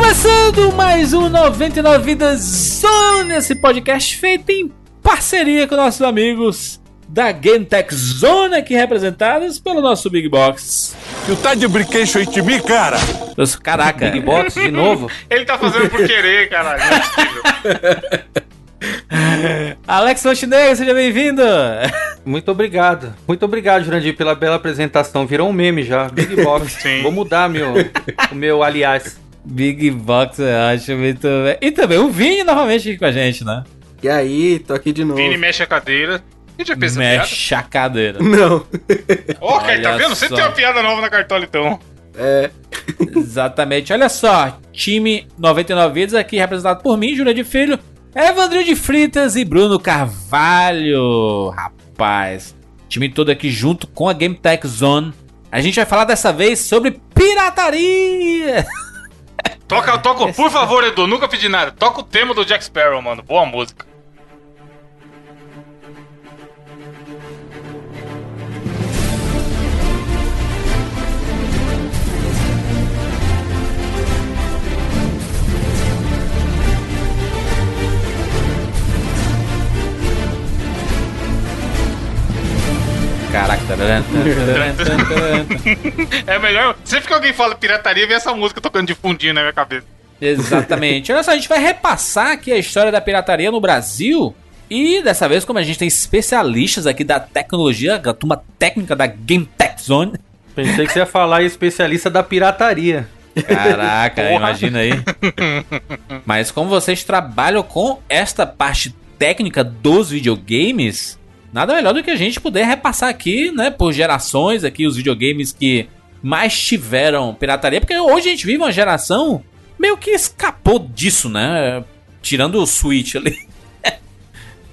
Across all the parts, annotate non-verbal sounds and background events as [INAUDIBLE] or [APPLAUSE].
Começando mais um 99 Vidas Zone, esse podcast feito em parceria com nossos amigos da Game Tech Zone, aqui representados pelo nosso Big Box. Tu tá de brinquedo em mim, cara? Caraca, Big Box de novo? [LAUGHS] Ele tá fazendo por querer, caralho. É. [LAUGHS] Alex Montenegro, seja bem-vindo. Muito obrigado. Muito obrigado, Jurandir, pela bela apresentação. Virou um meme já. Big Box. Sim. Vou mudar meu, o meu aliás. Big Box, eu acho muito bem. E também o Vini novamente aqui com a gente, né? E aí, tô aqui de novo. Vini mexe a cadeira. A gente já fez? Mexe a cadeira. Não. Ó, cara, tá Olha vendo? Você tem uma piada nova na cartola, então. É. Exatamente. Olha só, time 99 Vidas aqui representado por mim, Júlia de Filho, Evandro de Fritas e Bruno Carvalho. Rapaz, time todo aqui junto com a Game Tech Zone. A gente vai falar dessa vez sobre pirataria. [LAUGHS] Toca, toca, por favor, Edu, nunca pedi nada. Toca o tema do Jack Sparrow, mano. Boa música. Caraca. taran. [LAUGHS] É melhor. Sempre que alguém fala pirataria, vem essa música tocando de fundinho na minha cabeça. Exatamente. Olha só, a gente vai repassar aqui a história da pirataria no Brasil. E dessa vez, como a gente tem especialistas aqui da tecnologia, da turma técnica da Game Tech Zone. Pensei que você ia falar especialista da pirataria. Caraca, Porra. imagina aí. Mas como vocês trabalham com esta parte técnica dos videogames, nada melhor do que a gente poder repassar aqui, né, por gerações aqui os videogames que mais tiveram pirataria, porque hoje a gente vive uma geração meio que escapou disso, né? Tirando o Switch ali. [LAUGHS]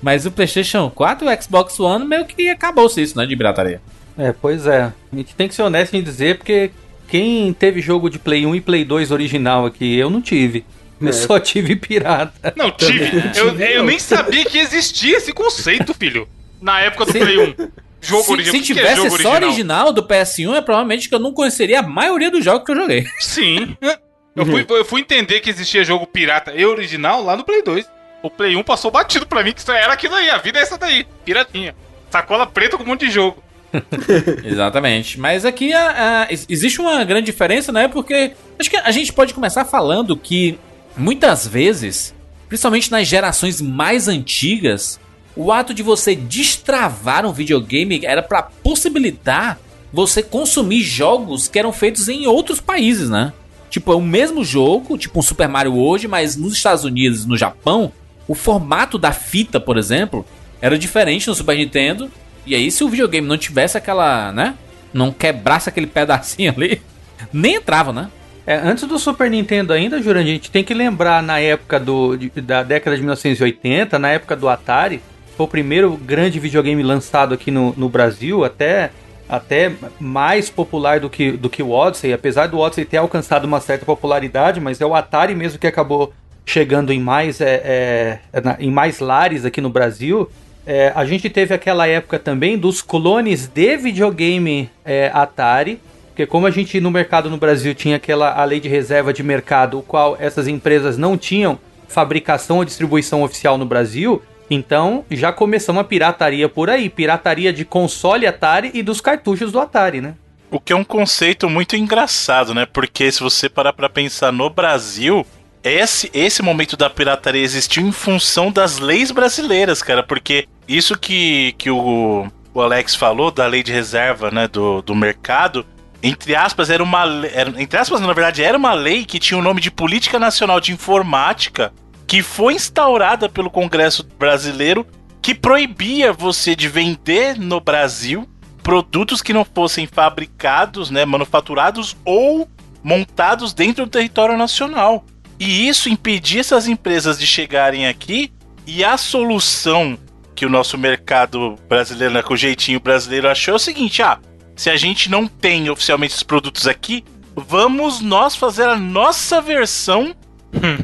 Mas o PlayStation 4 e o Xbox One meio que acabou-se isso, né, de pirataria. É, pois é. A gente tem que ser honesto em dizer, porque quem teve jogo de Play 1 e Play 2 original aqui, eu não tive. Eu É. só tive pirata. Não, tive. Eu, eu nem sabia que existia esse conceito, filho. Na época do Se- Play 1. Jogo Se, original. se é tivesse jogo só original do PS1, é provavelmente que eu não conheceria a maioria dos jogos que eu joguei. Sim. [LAUGHS] Eu fui, eu fui entender que existia jogo pirata e original lá no Play 2. O Play 1 passou batido pra mim, que isso era aquilo aí, a vida é essa daí, piratinha. Sacola preta com um monte de jogo. [LAUGHS] Exatamente. Mas aqui a- a- ex- existe uma grande diferença, né? Porque acho que a gente pode começar falando que muitas vezes, principalmente nas gerações mais antigas, o ato de você destravar um videogame era pra possibilitar você consumir jogos que eram feitos em outros países, né? Tipo, é o mesmo jogo, tipo um Super Mario hoje, mas nos Estados Unidos e no Japão, o formato da fita, por exemplo, era diferente no Super Nintendo. E aí, se o videogame não tivesse aquela, né? Não quebrasse aquele pedacinho ali, [LAUGHS] nem entrava, né? É, antes do Super Nintendo ainda, Jurandir, a gente tem que lembrar na época do, de- da década de 1980, na época do Atari, foi o primeiro grande videogame lançado aqui no, no Brasil, até, até mais popular do que, do que o Odyssey, apesar do Odyssey ter alcançado uma certa popularidade, mas é o Atari mesmo que acabou chegando em mais, é, é, na- em mais lares aqui no Brasil. É, a gente teve aquela época também dos clones de videogame é, Atari, porque como a gente no mercado no Brasil tinha aquela a lei de reserva de mercado, o qual essas empresas não tinham fabricação ou distribuição oficial no Brasil, então já começamos a pirataria por aí, pirataria de console Atari e dos cartuchos do Atari, né? O que é um conceito muito engraçado, né? Porque se você parar pra pensar no Brasil, esse, esse momento da pirataria existiu em função das leis brasileiras, cara. Porque isso que, que o, o Alex falou da lei de reserva, né? Do, do mercado, entre aspas, era uma era, Entre aspas, na verdade, era uma lei que tinha o nome de Política Nacional de Informática, que foi instaurada pelo Congresso brasileiro, que proibia você de vender no Brasil produtos que não fossem fabricados, né, manufaturados ou montados dentro do território nacional. E isso impedia essas empresas de chegarem aqui e a solução que o nosso mercado brasileiro, né, com o jeitinho brasileiro achou é o seguinte, ah, se a gente não tem oficialmente esses produtos aqui, vamos nós fazer a nossa versão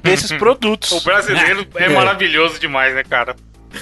desses produtos. O brasileiro é maravilhoso demais, né, cara?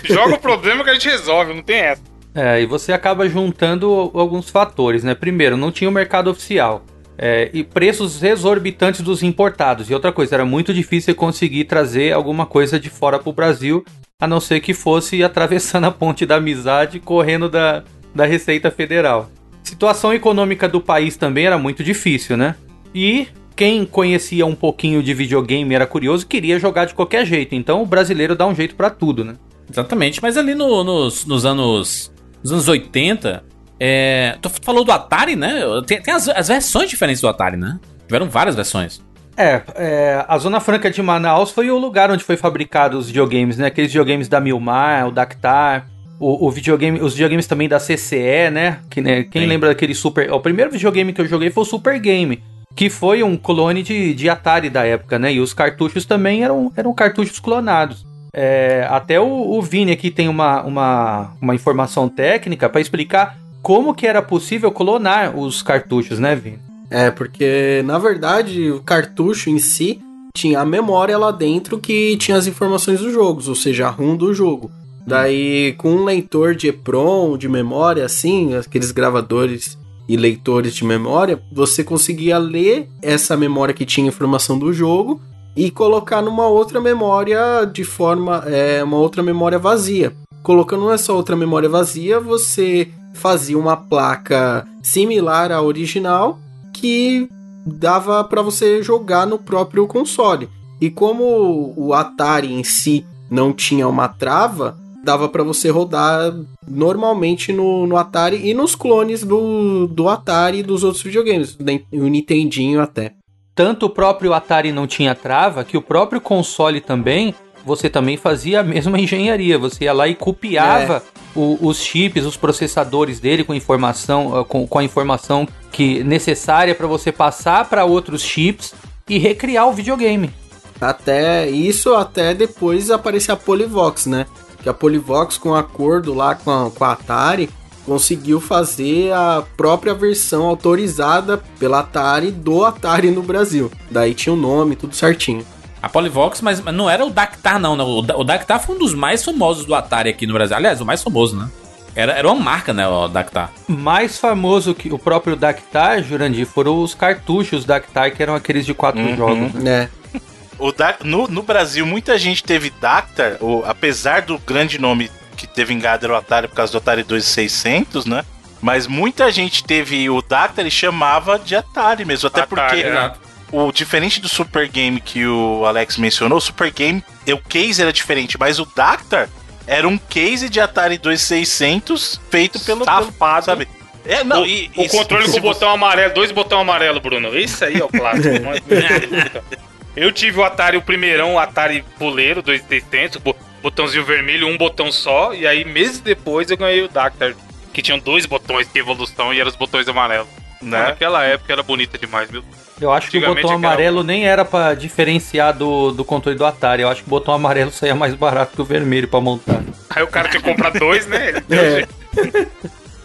Joga o problema que a gente resolve, não tem essa. É, e você acaba juntando alguns fatores, né? Primeiro, não tinha o mercado oficial. É, e preços exorbitantes dos importados. E outra coisa, era muito difícil conseguir trazer alguma coisa de fora pro Brasil, a não ser que fosse [LAUGHS] atravessando a ponte da amizade, correndo da, da Receita Federal. Situação econômica do país também era muito difícil, né? E quem conhecia um pouquinho de videogame era curioso queria jogar de qualquer jeito. Então o brasileiro dá um jeito para tudo, né? Exatamente, mas ali no- nos, nos anos nos anos 80, é, tu falou do Atari, né? Tem, tem as, as versões diferentes do Atari, né? Tiveram várias versões. É, é, a Zona Franca de Manaus foi o lugar onde foi fabricado os videogames, né? Aqueles videogames da Milmar, o Dactar, o, o videogame, os videogames também da CCE, né? Que, né, quem Sim. lembra daquele Super... O primeiro videogame que eu joguei foi o Super Game, que foi um clone de, de Atari da época, né? E os cartuchos também eram, eram cartuchos clonados. É, até o, o Vini aqui tem uma, uma, uma informação técnica para explicar como que era possível clonar os cartuchos, né, Vini? É, porque na verdade o cartucho em si tinha a memória lá dentro que tinha as informações dos jogos, ou seja, a ROM do jogo. Daí, com um leitor de EPROM, de memória, assim, aqueles gravadores e leitores de memória, você conseguia ler essa memória que tinha informação do jogo e colocar numa outra memória de forma. É, uma outra memória vazia. Colocando nessa outra memória vazia, você fazia uma placa similar à original que dava para você jogar no próprio console. E como o Atari em si não tinha uma trava, dava para você rodar normalmente no, no Atari e nos clones do, do Atari e dos outros videogames, nem- o Nintendinho até. tanto o próprio Atari não tinha trava, que o próprio console também, você também fazia a [LAUGHS] mesma engenharia. Você ia lá e copiava o- os chips, os processadores dele com informação, ah, com, com a informação que necessária para você passar para outros chips e recriar o videogame. Até isso, até depois aparecer a Polivox, né? Que a Polivox, com acordo lá com a, com a Atari, conseguiu fazer a própria versão autorizada pela Atari do Atari no Brasil. Daí tinha o nome, tudo certinho. A Polivox, mas não era o Dactar, não. não. O O Dactar foi um dos mais famosos do Atari aqui no Brasil. Aliás, o mais famoso, né? Era, era uma marca, né, o Dactar. Mais famoso que o próprio Dactar, Jurandir, foram os cartuchos Dactar, que eram aqueles de quatro Uhum. jogos. né? né? O Da- no, no Brasil, muita gente teve Dactar, o- apesar do grande nome que teve vingado era o Atari por causa do Atari 2600, né? Mas muita gente teve o Dactar e chamava de Atari mesmo. Até Atari, porque exato. o diferente do Super Game que o Alex mencionou, o Super Game, o case era diferente, mas o Dactar era um case de Atari 2600 feito pelo, pelo Safado. sabe? É, não, o, e, o controle com o você- botão amarelo, dois botão amarelo, Bruno. Esse aí é o clássico. [LAUGHS] Eu tive o Atari, o primeirão, o Atari Puleiro 2600, bo- botãozinho vermelho, um botão só. E aí, meses depois, eu ganhei o Dactar, que tinham dois botões de evolução e eram os botões amarelos. Né? Naquela época era bonita demais, meu. Eu acho que o botão amarelo nem era pra diferenciar do, do controle do Atari. Eu acho que o botão amarelo saía mais barato que o vermelho pra montar. Aí o cara tinha que comprar dois, né? [LAUGHS] É.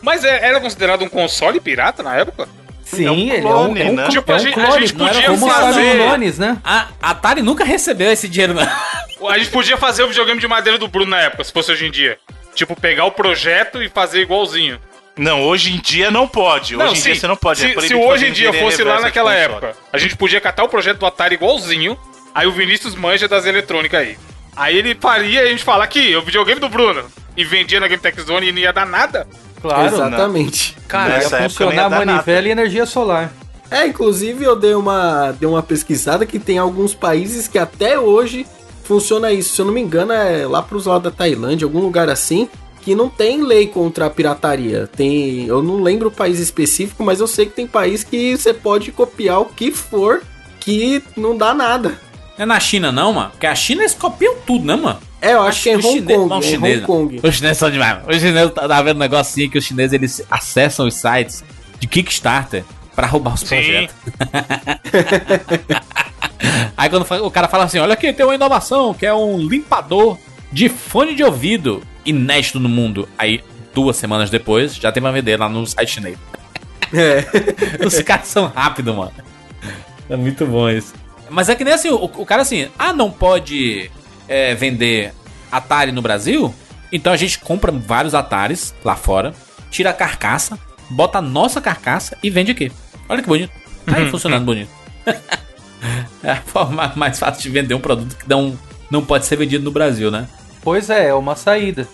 Mas é- era considerado um console pirata na época? Sim, É um ele é um, clone, é um, né? Tipo, é a um gente- a clone. gente não era podia como fazer- clones, né? A Atari nunca recebeu esse dinheiro, não. A gente podia fazer o videogame de madeira do Bruno na época, se fosse hoje em dia. Tipo, pegar o projeto e fazer igualzinho. Não, hoje em dia não pode. Hoje em dia você não pode. Se, é se hoje em dia fosse lá naquela época, a gente podia catar o projeto do Atari igualzinho, aí o Vinícius manja das eletrônicas aí. Aí ele faria e a gente fala aqui, o videogame do Bruno. E vendia na Game Tech Zone e não ia dar nada. Claro. Exatamente. Cara, ia Nessa época não ia funcionar manivela e energia solar. É, inclusive eu dei uma, dei uma pesquisada que tem alguns países que até hoje funciona isso. Se eu não me engano, é lá pros lados da Tailândia, algum lugar assim, que não tem lei contra a pirataria. Tem, eu não lembro o país específico, mas eu sei que tem país que você pode copiar o que for que não dá nada. Não é na China, não, mano. Porque a China eles copiam tudo, né, mano? É, eu acho que é os Hong chine- Kong, não, é chinês, Hong Kong. Os chineses são demais. Os chineses tá, tá vendo um negocinho que os chineses eles acessam os sites de Kickstarter pra roubar os Sim. projetos. [LAUGHS] Aí quando o cara fala assim: olha aqui, tem uma inovação que é um limpador de fone de ouvido inédito no mundo. Aí, duas semanas depois, já tem pra vender lá no site chinês. É. [LAUGHS] Os caras são rápidos, mano. É muito bom isso. Mas é que nem assim, o, o cara assim, ah, não pode é, vender Atari no Brasil? Então a gente compra vários Ataris lá fora, tira a carcaça, bota a nossa carcaça e vende aqui. Olha que bonito. Tá aí funcionando bonito. [LAUGHS] é a forma mais fácil de vender um produto que não, não pode ser vendido no Brasil, né? Pois é, é uma saída.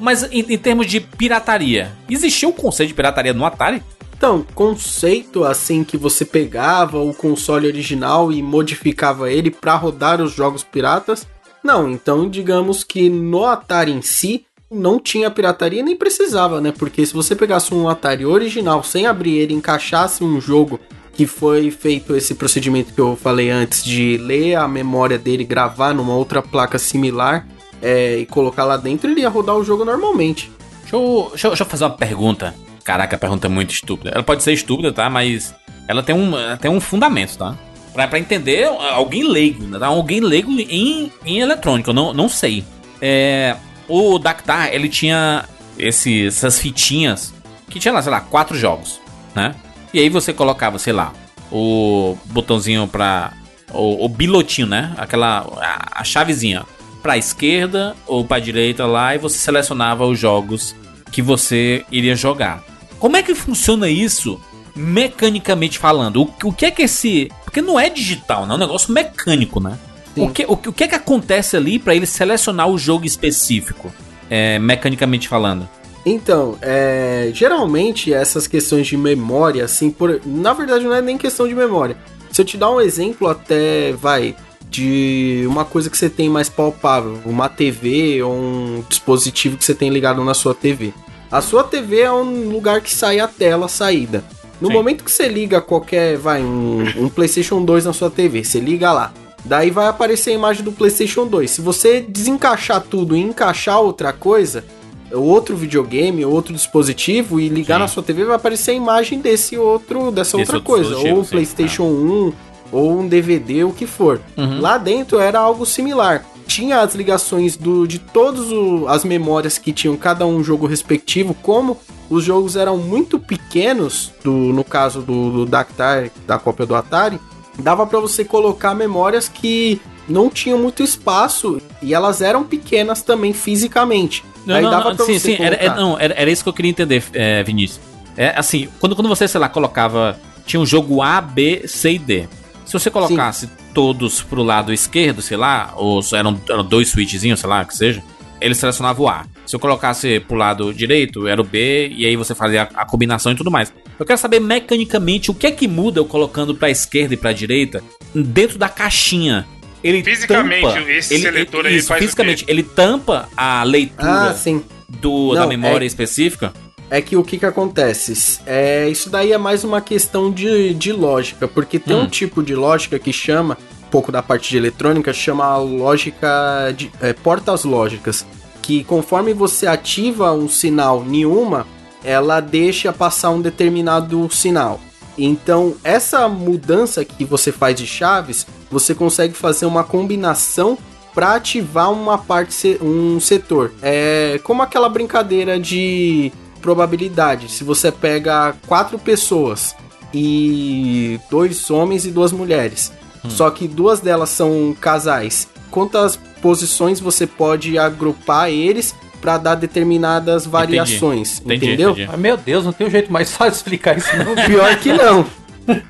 Mas em, em termos de pirataria, existiu o conceito de pirataria no Atari? Então, conceito assim que você pegava o console original e modificava ele para rodar os jogos piratas? Não, então digamos que no Atari em si não tinha pirataria nem precisava, né? Porque se você pegasse um Atari original sem abrir ele, encaixasse um jogo que foi feito esse procedimento que eu falei antes de ler a memória dele, gravar numa outra placa similar é, e colocar lá dentro, ele ia rodar o jogo normalmente. Deixa eu, deixa eu, deixa eu fazer uma pergunta. Caraca, a pergunta é muito estúpida. Ela pode ser estúpida, tá? Mas ela tem um, ela tem um fundamento, tá? Pra entender alguém leigo, né? Tá? Alguém leigo em, em eletrônica, eu não, não sei. É, o Dactar, ele tinha esse, essas fitinhas que tinha lá, sei lá, quatro jogos, né? E aí você colocava, sei lá, o botãozinho pra. O, o bilotinho, né? Aquela. A, a chavezinha pra esquerda ou pra direita lá e você selecionava os jogos que você iria jogar. Como é que funciona isso mecanicamente falando? O, o que é que esse. Porque não é digital, né? É um negócio mecânico, né? O que, o, o que é que acontece ali para ele selecionar o jogo específico, é, mecanicamente falando? Então, é, geralmente essas questões de memória, assim, por, na verdade não é nem questão de memória. Se eu te dar um exemplo até, vai, de uma coisa que você tem mais palpável, uma TV ou um dispositivo que você tem ligado na sua TV. A sua TV é um lugar que sai a tela saída. No Sim. momento que você liga qualquer, vai, um, um PlayStation 2 na sua TV, você liga lá. Daí vai aparecer a imagem do PlayStation 2. Se você desencaixar tudo e encaixar outra coisa, outro videogame, outro dispositivo e ligar sim. na sua TV, vai aparecer a imagem desse outro, dessa Esse outra coisa, ou um PlayStation 1, ou um DVD, o que for. Uhum. Lá dentro era algo similar. Tinha as ligações do, de todas as memórias que tinham cada um jogo respectivo, como os jogos eram muito pequenos, do, no caso do, do Dactar, da cópia do Atari, dava para você colocar memórias que não tinham muito espaço e elas eram pequenas também fisicamente. Não, Aí não, dava não, pra sim, você sim, era, não, era, era, isso que eu queria entender, é, Vinícius. É assim, quando, quando você, sei lá, colocava. Tinha um jogo A, B, C e D. Se você colocasse sim. Todos pro lado esquerdo, sei lá, ou eram, eram dois switchzinhos, sei lá, que seja, ele selecionava o A. Se eu colocasse pro lado direito, era o B, e aí você fazia a, a, combinação e tudo mais. Eu quero saber mecanicamente o que é que muda eu colocando pra esquerda e pra direita dentro da caixinha. Ele fisicamente, tampa, esse ele, seletor ele, isso, fisicamente, ele tampa a leitura ah, do, Não, da memória é... específica? É que o que que acontece? É, isso daí é mais uma questão de, de lógica, porque tem hum. um tipo de lógica que chama, um pouco da parte de eletrônica, chama a lógica de é, portas lógicas que conforme você ativa um sinal nenhuma, ela deixa passar um determinado sinal. Então, essa mudança que você faz de chaves, você consegue fazer uma combinação para ativar uma parte, um setor. É como aquela brincadeira de probabilidade. Se você pega quatro pessoas e dois homens e duas mulheres, hum. só que duas delas são casais, quantas posições você pode agrupar eles para dar determinadas variações, entendi. entendeu? Entendi, entendi. meu Deus, não tem um jeito mais fácil de explicar isso não. [LAUGHS] Pior que não.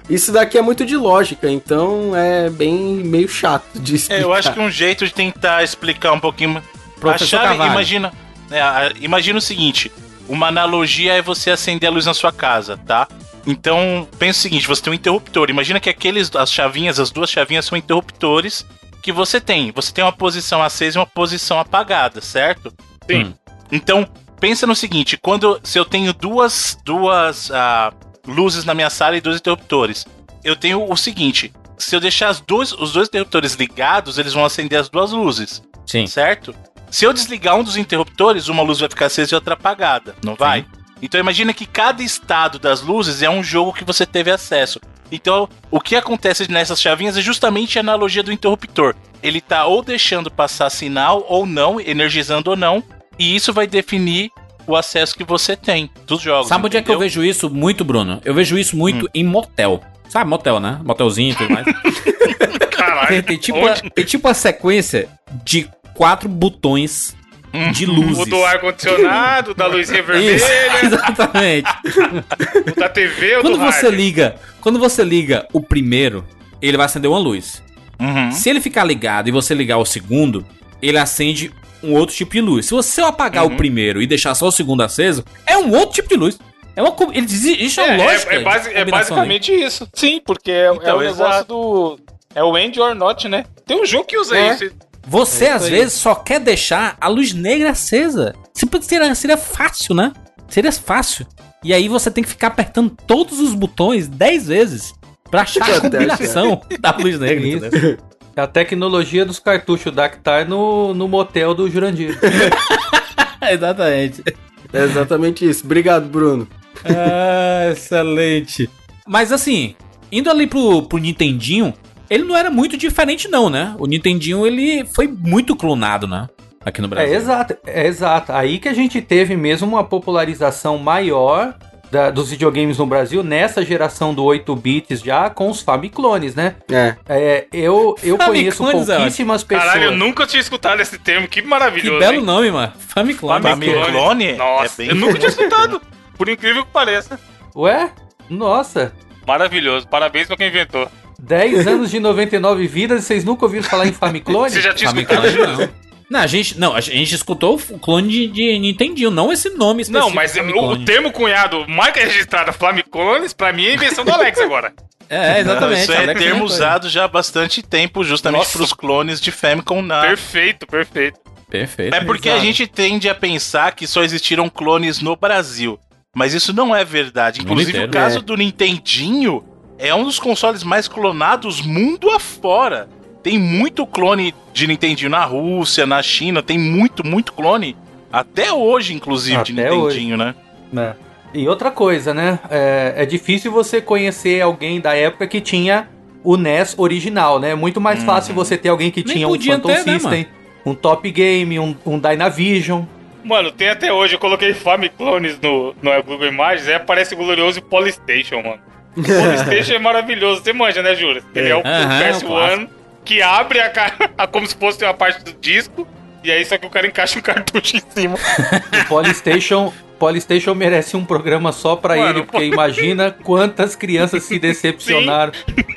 Isso daqui é muito de lógica, então é bem meio chato de explicar. É, eu acho que um jeito de tentar explicar um pouquinho. Professor a chave, imagina, é, imagina o seguinte: uma analogia é você acender a luz na sua casa, tá? Então, pensa o seguinte: você tem um interruptor. Imagina que aqueles, as chavinhas, as duas chavinhas são interruptores que você tem. Você tem uma posição acesa e uma posição apagada, certo? Sim. Hum. Então, pensa no seguinte: quando se eu tenho duas, duas uh, luzes na minha sala e dois interruptores, eu tenho o seguinte: se eu deixar as duas, os dois interruptores ligados, eles vão acender as duas luzes. Sim. Certo? Se eu desligar um dos interruptores, uma luz vai ficar acesa e outra apagada, não vai? Sim. Então imagina que cada estado das luzes é um jogo que você teve acesso. Então, o que acontece nessas chavinhas é justamente a analogia do interruptor. Ele tá ou deixando passar sinal ou não, energizando ou não, e isso vai definir o acesso que você tem dos jogos. Sabe onde é que eu vejo isso muito, Bruno? Eu vejo isso muito hum. em motel. Sabe, motel, né? Motelzinho e tudo mais. [LAUGHS] Caralho. Tem, tem, tipo a, tem tipo a sequência de quatro botões de luzes. O do ar-condicionado, da [LAUGHS] Isso, vermelha, [LAUGHS] exatamente. o da TV ou Quando do você rádio. liga, quando você liga o primeiro, ele vai acender uma luz. Uhum. Se ele ficar ligado e você ligar o segundo, ele acende um outro tipo de luz. Se você apagar Uhum. o primeiro e deixar só o segundo aceso, é um outro tipo de luz. É uma ele existe uma É, lógica. é, é, basi- de é combinação basicamente isso. Sim, porque é, é Então, o negócio exato. do. É o end or not, né? Tem um jogo que usa É. isso. Você É às aí. vezes só quer deixar a luz negra acesa. Seria, seria fácil, né? Seria fácil. E aí você tem que ficar apertando todos os botões 10 vezes pra achar a combinação [LAUGHS] da luz negra. Isso. entendeu? É A tecnologia dos cartuchos Dactar no, no motel do Jurandir. [LAUGHS] Exatamente. É exatamente isso. Obrigado, Bruno. Ah, excelente. Mas assim, indo ali pro, pro Nintendinho, ele não era muito diferente não, né? O Nintendinho, ele foi muito clonado, né? Aqui no É Brasil. exato, é exato. Aí que a gente teve mesmo uma popularização maior da- dos videogames no Brasil nessa geração do 8 bits já com os Famiclones, né? É. É, eu eu conheço Famiclones é pouquíssimas pessoas. Caralho, eu nunca tinha escutado esse termo. Que Que maravilhoso. belo hein? nome, mano. Famiclone. Famiclone. Famiclone Nossa, é bem eu nunca tinha escutado. Por incrível que pareça. Ué? Nossa, Maravilhoso. Parabéns pra quem inventou. 10 anos de 99 vidas e vocês nunca ouviram falar em Famiclone? Você já tinha Famiclone escutado? não. Não, a gente, não, a gente escutou o clone de, de Nintendinho, não esse nome específico. Não, mas o, o termo cunhado, marca registrada Famiclones, pra mim é invenção do Alex agora. [LAUGHS] É, exatamente. Isso é Alex termo inventou. usado já há bastante tempo, justamente Nossa. pros clones de Famicom na. Perfeito, perfeito. Perfeito. É porque a Exato. gente tende a pensar que só existiram clones no Brasil. Mas isso não é verdade. Inclusive, inteiro. o caso É. do Nintendinho é um dos consoles mais clonados mundo afora. Tem muito clone de Nintendinho na Rússia, na China, tem muito, muito clone. Até hoje, inclusive, de Até Nintendinho, né? É. E outra coisa, né? É, é difícil você conhecer alguém da época que tinha o NES original, né? É muito mais fácil você ter alguém que Nem tinha um Phantom ter, né, System, um Top Game, um, um Dynavision. Mano, tem até hoje, eu coloquei Famiclones no, no Google Imagens, aí aparece o glorioso Polystation, mano. O Polystation é maravilhoso, você manja, né, Jura? Ele é o, o é o PS1 que abre a, [LAUGHS] a- como se fosse uma parte do disco, e aí só que o cara encaixa um [LAUGHS] cartucho em cima. O Polystation, Polystation merece um programa só pra Mano, ele, porque imagina [LAUGHS] quantas crianças se decepcionaram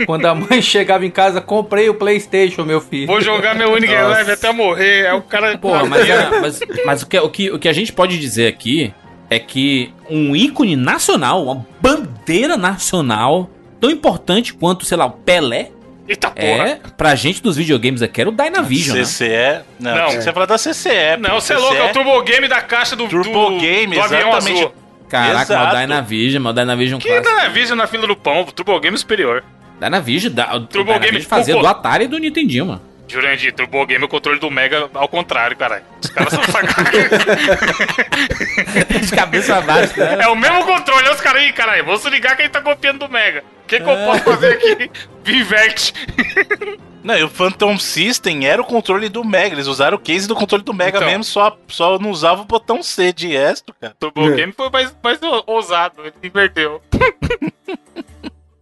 quando a mãe chegava em casa, comprei o PlayStation, meu filho. Vou jogar meu Nossa. Live até morrer, aí o cara... Porra, mas, é- mas, mas o, que, o, que, o que a gente pode dizer aqui é que um ícone nacional, uma bandeira nacional, tão importante quanto, sei lá, o Pelé, Eita porra. é, pra gente dos videogames aqui, era o Dynavision, né? CCE. Não, Não. você fala da CCE. Não, pô. você é louco, é o Turbo Game da caixa do, Turbo do, Game, do avião exatamente. azul. Caraca, mas Exato. o Dynavision, mas o Dynavision Que clássico. Dynavision na fila do pão, Turbo Game superior. Dynavision, da, o Turbo Dynavision Game fazia Coco. do Atari e do Nintendinho, mano. Jurandir, Turbo Game é o controle do Mega ao contrário, caralho. Os caras são sacados. [LAUGHS] De cabeça baixa, né? É o mesmo controle, olha os caras aí, caralho. Vou se ligar quem tá copiando do Mega. O que, que eu posso fazer aqui? [LAUGHS] Inverte. Não, e o Phantom System era o controle do Mega. Eles usaram o case do controle do Mega Então. mesmo, só, só não usava o botão C de resto, cara. Turbo Game foi mais, mais ousado, ele inverteu. [LAUGHS]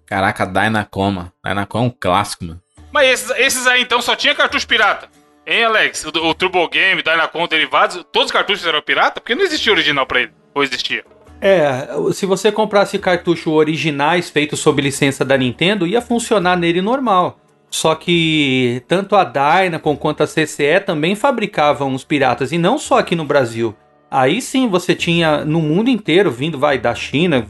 Caraca, Dynacoma. Dynacoma é um clássico, mano. Mas esses, esses aí então só tinha cartucho pirata. Hein, Alex? O, o Turbo Game, Dynacon, derivados, todos os cartuchos eram pirata? Porque não existia original pra ele. Ou existia? É, se você comprasse cartucho originais feitos sob licença da Nintendo, ia funcionar nele normal. Só que tanto a Dynacon quanto a CCE também fabricavam os piratas, e não só aqui no Brasil. Aí sim você tinha no mundo inteiro, vindo vai da China,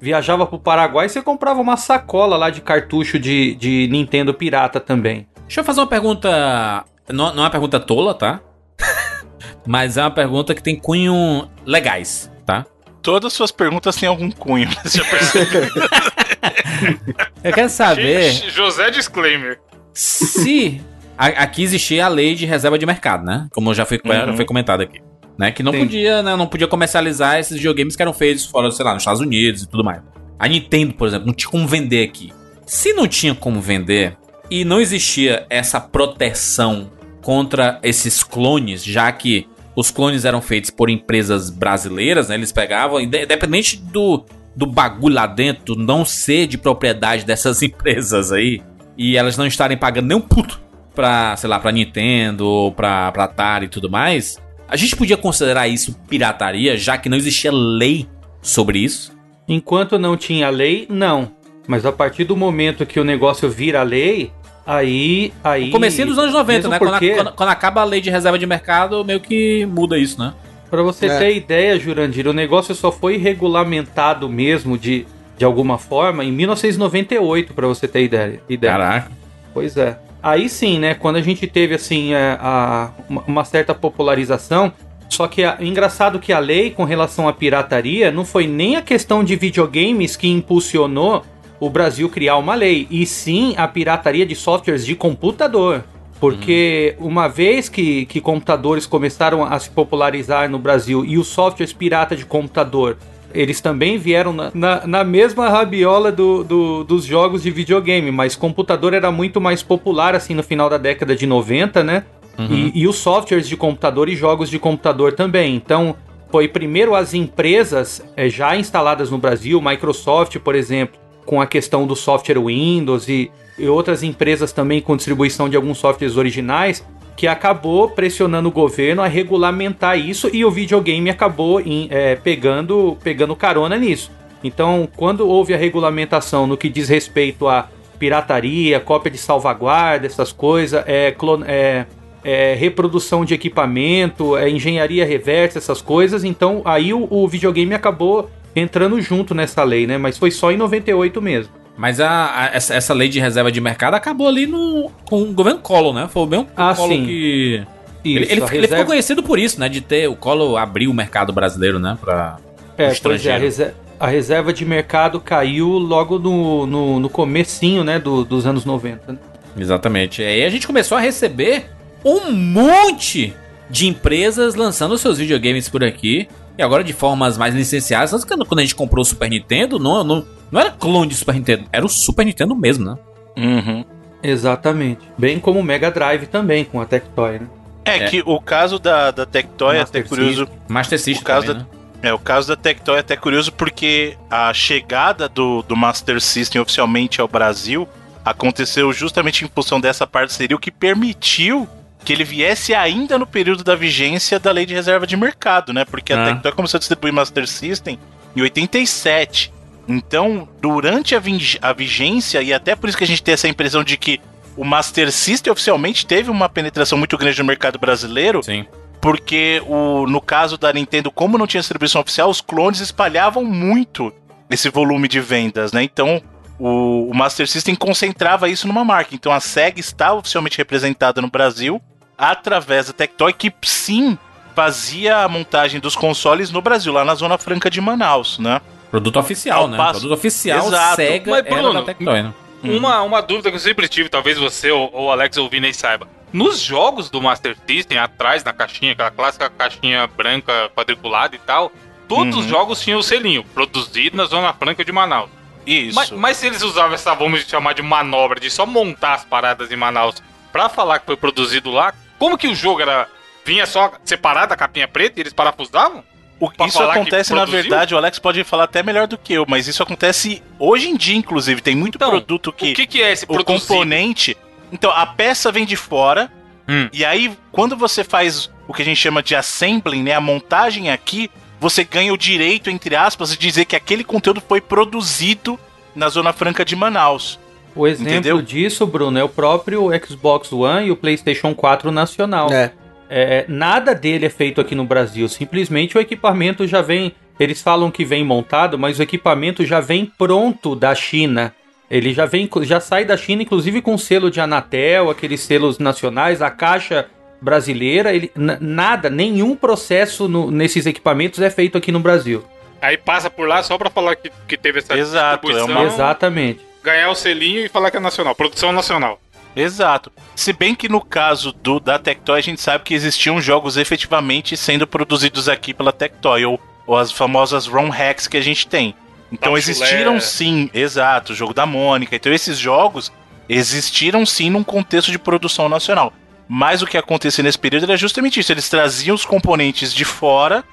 viajava pro Paraguai e você comprava uma sacola lá de cartucho de, de Nintendo pirata também. Deixa eu fazer uma pergunta. Não, não é uma pergunta tola, tá? [LAUGHS] Mas é uma pergunta que tem cunho legais, tá? Todas suas perguntas têm algum cunho, você já percebeu? [LAUGHS] Eu quero saber José Disclaimer. se aqui existia a lei de reserva de mercado, né? Como já foi, Uhum. foi comentado aqui. Né? Que não Sim. podia, né? Não podia comercializar esses videogames que eram feitos fora, sei lá, nos Estados Unidos e tudo mais. A Nintendo, por exemplo, não tinha como vender aqui. Se não tinha como vender e não existia essa proteção contra esses clones, já que os clones eram feitos por empresas brasileiras, né? Eles pegavam, inde- independente do, do bagulho lá dentro não ser de propriedade dessas [LAUGHS] empresas aí, e elas não estarem pagando nem um puto pra, sei lá, pra Nintendo, ou pra, pra Atari e tudo mais, A gente podia considerar isso pirataria, já que não existia lei sobre isso? Enquanto não tinha lei, não. Mas a partir do momento que o negócio vira lei, aí. aí Comecinho dos anos 90, mesmo né? Porque- quando- quando acaba a lei de reserva de mercado, meio que muda isso, né? Pra você É. ter ideia, Jurandir, o negócio só foi regulamentado mesmo de, de alguma forma em 1998, pra você ter ideia. ideia. Caraca. Pois é. Aí sim, né? Quando a gente teve assim é, a, uma, uma certa popularização. Só que a- engraçado que a lei com relação à pirataria não foi nem a questão de videogames que impulsionou o Brasil criar uma lei, e sim a pirataria de softwares de computador. Porque uma vez que, que computadores começaram a se popularizar no Brasil e os softwares pirata de computador eles também vieram na, na, na mesma rabiola do, do- dos jogos de videogame, mas computador era muito mais popular assim no final da década de 90, né? E, e os softwares de computador e jogos de computador também. Então, foi primeiro as empresas eh, já instaladas no Brasil, Microsoft, por exemplo, com a questão do software Windows e, e outras empresas também com distribuição de alguns softwares originais, que acabou pressionando o governo a regulamentar isso e o videogame acabou em, eh, pegando, pegando carona nisso. Então, quando houve a regulamentação no que diz respeito a pirataria, cópia de salvaguarda, essas coisas, é, é, é, reprodução de equipamento, é, engenharia reversa, essas coisas, então aí o, o videogame acabou entrando junto nessa lei, né? Mas foi só em 98 mesmo. Mas a, a- essa, essa lei de reserva de mercado acabou ali no, com o governo Collor, né? Foi bem o Ah, Collor sim. que. Isso, ele, ele, a ele reserva- ficou conhecido por isso, né? De ter o Collor abrir o mercado brasileiro, né? Pra. É, pois é, a estrangeiro. reserva, a reserva de mercado caiu logo no, no, no comecinho, né, do- dos anos 90. né? Exatamente. E aí a gente começou a receber um monte de empresas lançando seus videogames por aqui. E agora de formas mais licenciadas. Quando a gente comprou o Super Nintendo, não, não, não era clone de Super Nintendo, era o Super Nintendo mesmo, né? Uhum. Exatamente. Bem como o Mega Drive também, com a Tectoy, né? É, É. que o caso da, da Tectoy é até curioso. Master System O caso também, da- né? É, o caso da Tectoy é até curioso porque a chegada do, do Master System oficialmente ao Brasil aconteceu justamente em função dessa parceria, o que permitiu que ele viesse ainda no período da vigência da lei de reserva de mercado, né? Porque a Ah. Tectoy começou a distribuir Master System em 87. Então, durante a, a vigência, e até por isso que a gente tem essa impressão de que o Master System oficialmente teve uma penetração muito grande no mercado brasileiro, Sim. porque o, no caso da Nintendo, como não tinha distribuição oficial, os clones espalhavam muito esse volume de vendas, né? Então o, o Master System concentrava isso numa marca. Então a SEGA está oficialmente representada no Brasil através da Tectoy, que sim fazia a montagem dos consoles no Brasil, lá na Zona Franca de Manaus, né? Produto oficial, Ao né? passo- Produto oficial Exato. Sega Mas, Bruno, da Tectoy, né? Uma, uma dúvida que eu sempre tive, talvez você ou ou o Alex ouvindo aí saiba. Nos jogos do Master System, atrás na caixinha, aquela clássica caixinha branca quadriculada e tal, todos Uhum. os jogos tinham o selinho, produzido na Zona Franca de Manaus. Isso. Mas, mas se eles usavam essa, vamos chamar de manobra, de só montar as paradas em Manaus pra falar que foi produzido lá, como que o jogo era. Vinha só separado a capinha preta e eles parafusavam? O- isso acontece, na verdade, o Alex pode falar até melhor do que eu, mas isso acontece hoje em dia, inclusive. Tem muito Então, produto que O que, que é esse o produzido? componente. Então, a peça vem de fora. Hum. E aí, quando você faz o que a gente chama de assembling, né? A montagem aqui, você ganha o direito, entre aspas, de dizer que aquele conteúdo foi produzido na Zona Franca de Manaus. O exemplo Entendeu? disso, Bruno, é o próprio Xbox One e o PlayStation 4 nacional. É. É, nada dele é feito aqui no Brasil. Simplesmente o equipamento já vem. Eles falam que vem montado, mas o equipamento já vem pronto da China. Ele já vem, já sai da China, inclusive com selo de Anatel, aqueles selos nacionais, a caixa brasileira. Ele, nada, nenhum processo no- nesses equipamentos é feito aqui no Brasil. Aí passa por lá só pra falar que, que teve essa Exato, é distribuição, uma- Exatamente. ganhar o selinho e falar que é nacional, produção nacional. Exato. Se bem que no caso do da Tectoy, a gente sabe que existiam jogos efetivamente sendo produzidos aqui pela Tectoy, ou, ou as famosas ROM hacks que a gente tem. Então existiram sim, exato, o jogo da Mônica. Então esses jogos existiram sim num contexto de produção nacional. Mas o que acontecia nesse período era justamente isso. Eles traziam os componentes de fora,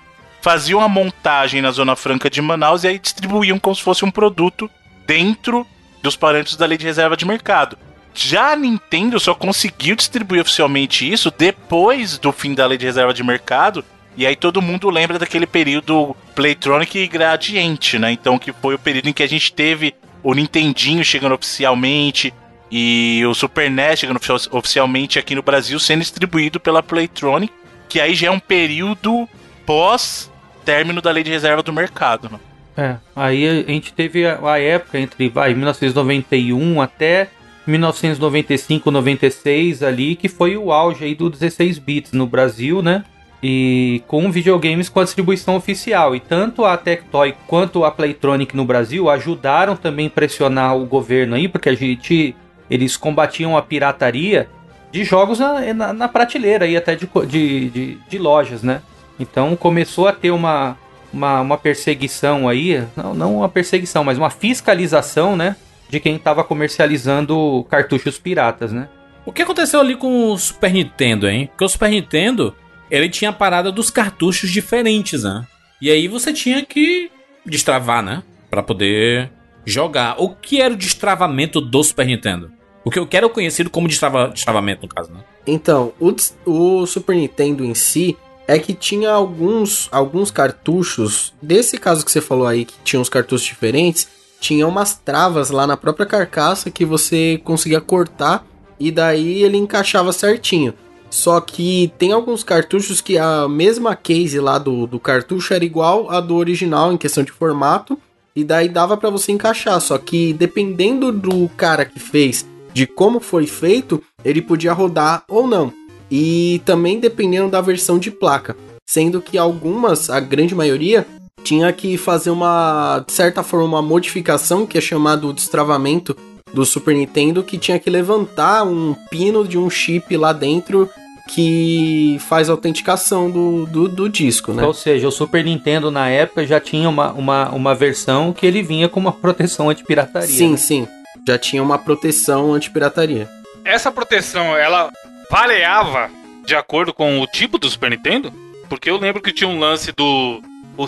faziam a montagem na Zona Franca de Manaus e aí distribuíam como se fosse um produto dentro dos parâmetros da lei de reserva de mercado. Já a Nintendo só conseguiu distribuir oficialmente isso depois do fim da lei de reserva de mercado. E aí todo mundo lembra daquele período Playtronic e Gradiente, né? Então que foi o período em que a gente teve o Nintendinho chegando oficialmente e o Super NES chegando oficialmente aqui no Brasil sendo distribuído pela Playtronic, que aí já é um período pós término da lei de reserva do mercado, né? É, aí a gente teve a, a época entre vai, 1991 até 1995, 96 ali, que foi o auge aí do 16 bits no Brasil, né? E com videogames com a distribuição oficial. E tanto a Tectoy quanto a Playtronic no Brasil ajudaram também a pressionar o governo aí, porque a gente eles combatiam a pirataria de jogos na, na, na prateleira aí até de, de, de, de lojas, né? Então começou a ter uma, uma, uma perseguição aí, não, não uma perseguição, mas uma fiscalização, né? De quem estava comercializando cartuchos piratas, né? O que aconteceu ali com o Super Nintendo, hein? Porque o Super Nintendo, ele tinha a parada dos cartuchos diferentes, né? E aí você tinha que destravar, né? Para poder jogar. O que era o destravamento do Super Nintendo? O que eu quero é conhecido como destrava, destravamento, no caso, né? Então, o, o Super Nintendo em si, é que tinha alguns, alguns cartuchos, desse caso que você falou aí, que tinha uns cartuchos diferentes, tinha umas travas lá na própria carcaça que você conseguia cortar e daí ele encaixava certinho. Só que tem alguns cartuchos que a mesma case lá do, do cartucho era igual a do original em questão de formato, e daí dava para você encaixar. Só que dependendo do cara que fez, de como foi feito, ele podia rodar ou não e também dependendo da versão de placa, sendo que algumas, a grande maioria, tinha que fazer uma, de certa forma, uma modificação que é chamado destravamento do Super Nintendo, que tinha que levantar um pino de um chip lá dentro que faz a autenticação do, do, do, disco, né? Ou seja, o Super Nintendo na época já tinha uma, uma, uma versão que ele vinha com uma [LAUGHS] proteção anti-pirataria. Sim, né? sim. Já tinha uma proteção anti-pirataria. Essa proteção, ela variava de acordo com o tipo do Super Nintendo? Porque eu lembro que tinha um lance do.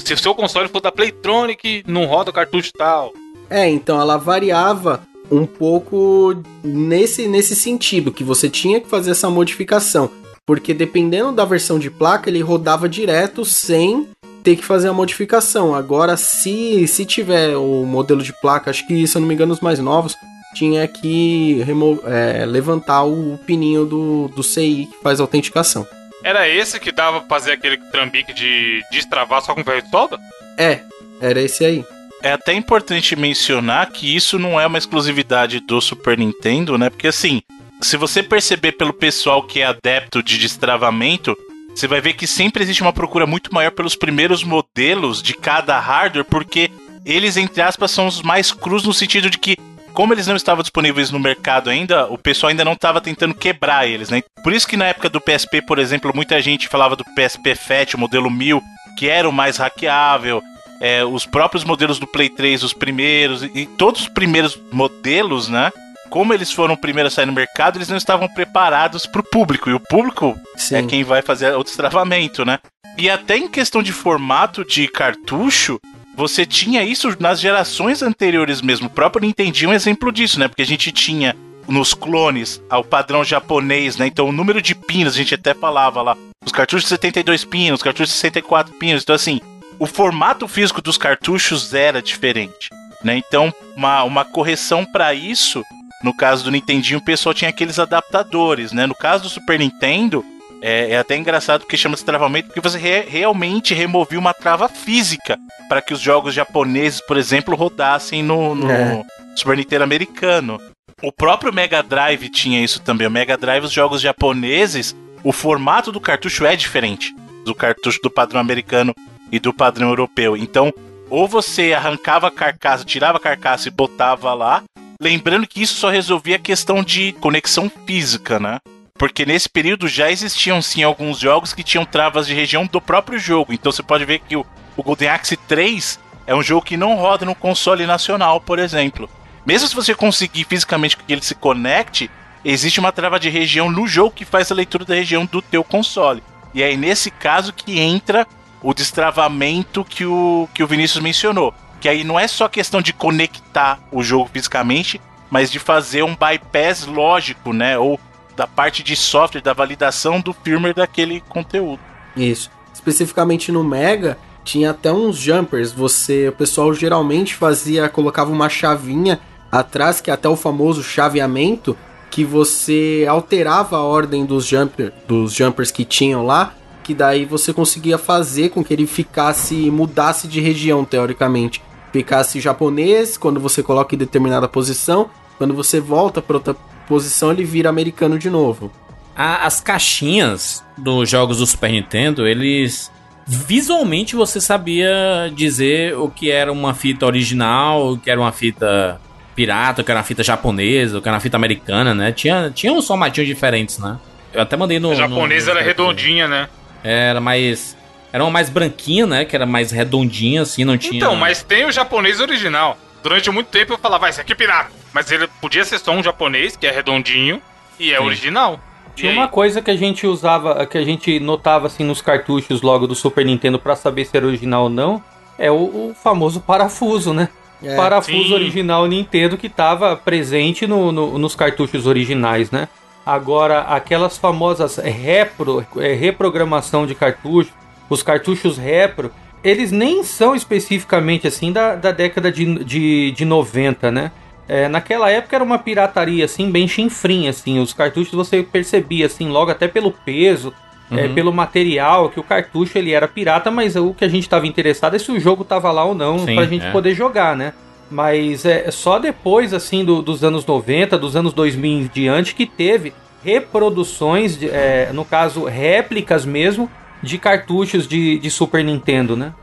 Se o seu console for da Playtronic, não roda cartucho tal. É, então ela variava um pouco nesse, nesse sentido, que você tinha que fazer essa modificação. Porque dependendo da versão de placa, ele rodava direto sem ter que fazer a modificação. Agora, se, se tiver o modelo de placa, acho que, se eu não me engano, os mais novos, tinha que é, levantar o pininho do, do CI que faz a autenticação. Era esse que dava pra fazer aquele trambique de destravar só com ferro de solda? É, era esse aí. É até importante mencionar que isso não é uma exclusividade do Super Nintendo, né? Porque assim, se você perceber pelo pessoal que é adepto de destravamento, você vai ver que sempre existe uma procura muito maior pelos primeiros modelos de cada hardware, porque eles, entre aspas, são os mais crus no sentido de que como eles não estavam disponíveis no mercado ainda, o pessoal ainda não estava tentando quebrar eles, né? Por isso que na época do PSP, por exemplo, muita gente falava do PSP Fat, o modelo 1000, que era o mais hackeável. É, os próprios modelos do Play 3, os primeiros, e todos os primeiros modelos, né? Como eles foram o primeiro a sair no mercado, eles não estavam preparados para o público. E o público Sim. é quem vai fazer o destravamento, né? E até em questão de formato de cartucho, você tinha isso nas gerações anteriores mesmo. O próprio Nintendo é um exemplo disso, né? Porque a gente tinha nos clones ao padrão japonês, né? Então o número de pinos, a gente até falava lá, os cartuchos de 72 pinos, os cartuchos de 64 pinos. Então assim, o formato físico dos cartuchos era diferente, né? Então, uma, uma correção para isso, no caso do Nintendinho, o pessoal tinha aqueles adaptadores, né? No caso do Super Nintendo, é, é, até engraçado porque chama-se travamento, porque você re realmente removia uma trava física para que os jogos japoneses, por exemplo, rodassem no, no é. Super Nintendo americano. O próprio Mega Drive tinha isso também. O Mega Drive, os jogos japoneses, o formato do cartucho é diferente do cartucho do padrão americano e do padrão europeu. Então, ou você arrancava a carcaça, tirava a carcaça e botava lá. Lembrando que isso só resolvia a questão de conexão física, né? Porque nesse período já existiam sim alguns jogos que tinham travas de região do próprio jogo. Então você pode ver que o, o Golden Axe 3 é um jogo que não roda no console nacional, por exemplo. Mesmo se você conseguir fisicamente que ele se conecte, existe uma trava de região no jogo que faz a leitura da região do teu console. E aí nesse caso que entra o destravamento que o, que o Vinícius mencionou. Que aí não é só questão de conectar o jogo fisicamente, mas de fazer um bypass lógico, né? Ou da parte de software, da validação do firmware daquele conteúdo. Isso. Especificamente no Mega, tinha até uns jumpers. Você, o pessoal geralmente fazia, colocava uma chavinha atrás, que é até o famoso chaveamento, que você alterava a ordem dos, jumper, dos jumpers que tinham lá, que daí você conseguia fazer com que ele ficasse, mudasse de região, teoricamente. Ficasse japonês quando você coloca em determinada posição, quando você volta para outra posição ele vira americano de novo. As caixinhas dos jogos do Super Nintendo, eles. Visualmente você sabia dizer o que era uma fita original, o que era uma fita pirata, o que era uma fita japonesa, o que era uma fita americana, né? Tinha, tinha uns formatinhos diferentes, né? Eu até mandei no. A japonesa no, era redondinha, né? Era mais. Era uma mais branquinha, né? Que era mais redondinha, assim, não tinha. Então, mas tem o japonês original. Durante muito tempo eu falava, vai, esse aqui é pirata. Mas ele podia ser só um japonês, que é redondinho, e é Sim. original. E Tinha uma coisa que a gente usava, que a gente notava assim nos cartuchos logo do Super Nintendo pra saber se era original ou não, é o, o famoso parafuso, né? É, parafuso sim. original Nintendo que tava presente no, no- nos cartuchos originais, né? Agora, aquelas famosas repro, é, reprogramação de cartucho, os cartuchos repro, eles nem são especificamente assim da, da década de, de, de 90, né? É, naquela época era uma pirataria assim, bem chinfrinha, assim. Os cartuchos você percebia assim, logo até pelo peso, é, pelo material, que o cartucho ele era pirata, mas o que a gente estava interessado é se o jogo tava lá ou não Sim, pra gente é. poder jogar, né? Mas é só depois, assim, do- dos anos 90, dos anos 2000 em diante, que teve reproduções, de, é, no caso, réplicas mesmo, de cartuchos de, de Super Nintendo, né?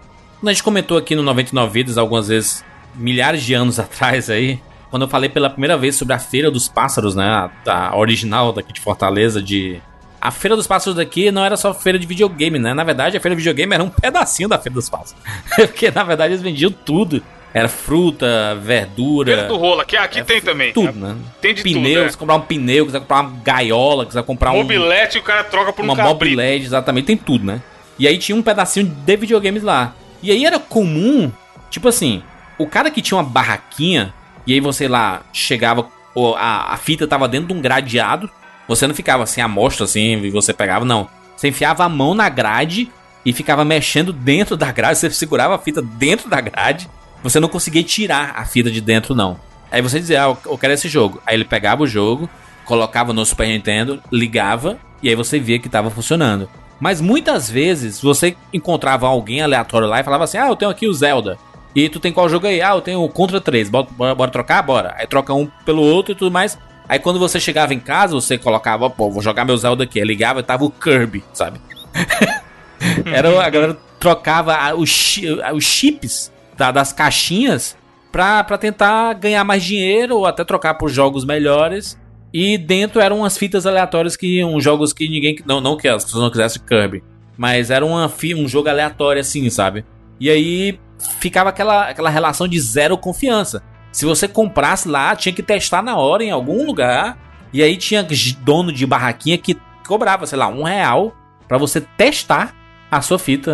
A gente comentou aqui no 99 Vidas algumas vezes, milhares de anos [LAUGHS] atrás aí, quando eu falei pela primeira vez sobre a Feira dos Pássaros, né? A, a original daqui de Fortaleza, de. A Feira dos Pássaros daqui não era só feira de videogame, né? Na verdade, a Feira de videogame era um [LAUGHS] pedacinho da Feira dos Pássaros. [LAUGHS] Porque, na verdade, eles vendiam tudo. Era fruta, verdura. Feira do rolo, aqui, aqui tem também. Tudo, né? Tem de Pneus, tudo, comprar um pneu, quiser comprar uma gaiola, quiser comprar né? um Mobilete o cara troca por um uma cabrito. mobiled, exatamente, tem tudo, né? E aí tinha um pedacinho de videogames lá. E aí era comum, tipo assim, o cara que tinha uma barraquinha, e aí você lá chegava, a, a fita tava dentro de um gradeado, você não ficava assim, a mostra assim, e você pegava, não. Você enfiava a mão na grade e ficava mexendo dentro da grade, [LAUGHS] você segurava a fita dentro da grade, você não conseguia tirar a fita de dentro, não. Aí você dizia, ah, eu- quero esse jogo. Aí ele pegava o jogo, colocava no Super Nintendo, ligava, e aí você via que tava funcionando. Mas muitas vezes você encontrava alguém aleatório lá e falava assim: Ah, eu tenho aqui o Zelda. E tu tem qual jogo aí? Ah, eu tenho o Contra 3. Bora, bora, bora trocar? Bora. Aí troca um pelo outro e tudo mais. Aí quando você chegava em casa, você colocava, pô, vou jogar meu Zelda aqui. Aí ligava e tava o Kirby, sabe? [LAUGHS] Era, a galera trocava os, os chips da- das caixinhas pra tentar ganhar mais dinheiro ou até trocar por jogos melhores. E dentro eram umas fitas aleatórias que uns jogos que ninguém. Não, não que as pessoas não quisessem Kirby. Mas era uma, um jogo aleatório assim, sabe? E aí ficava aquela, aquela relação de zero confiança. Se você comprasse lá, tinha que testar na hora em algum lugar. E aí tinha dono de barraquinha que cobrava, sei lá, um real pra você testar a sua fita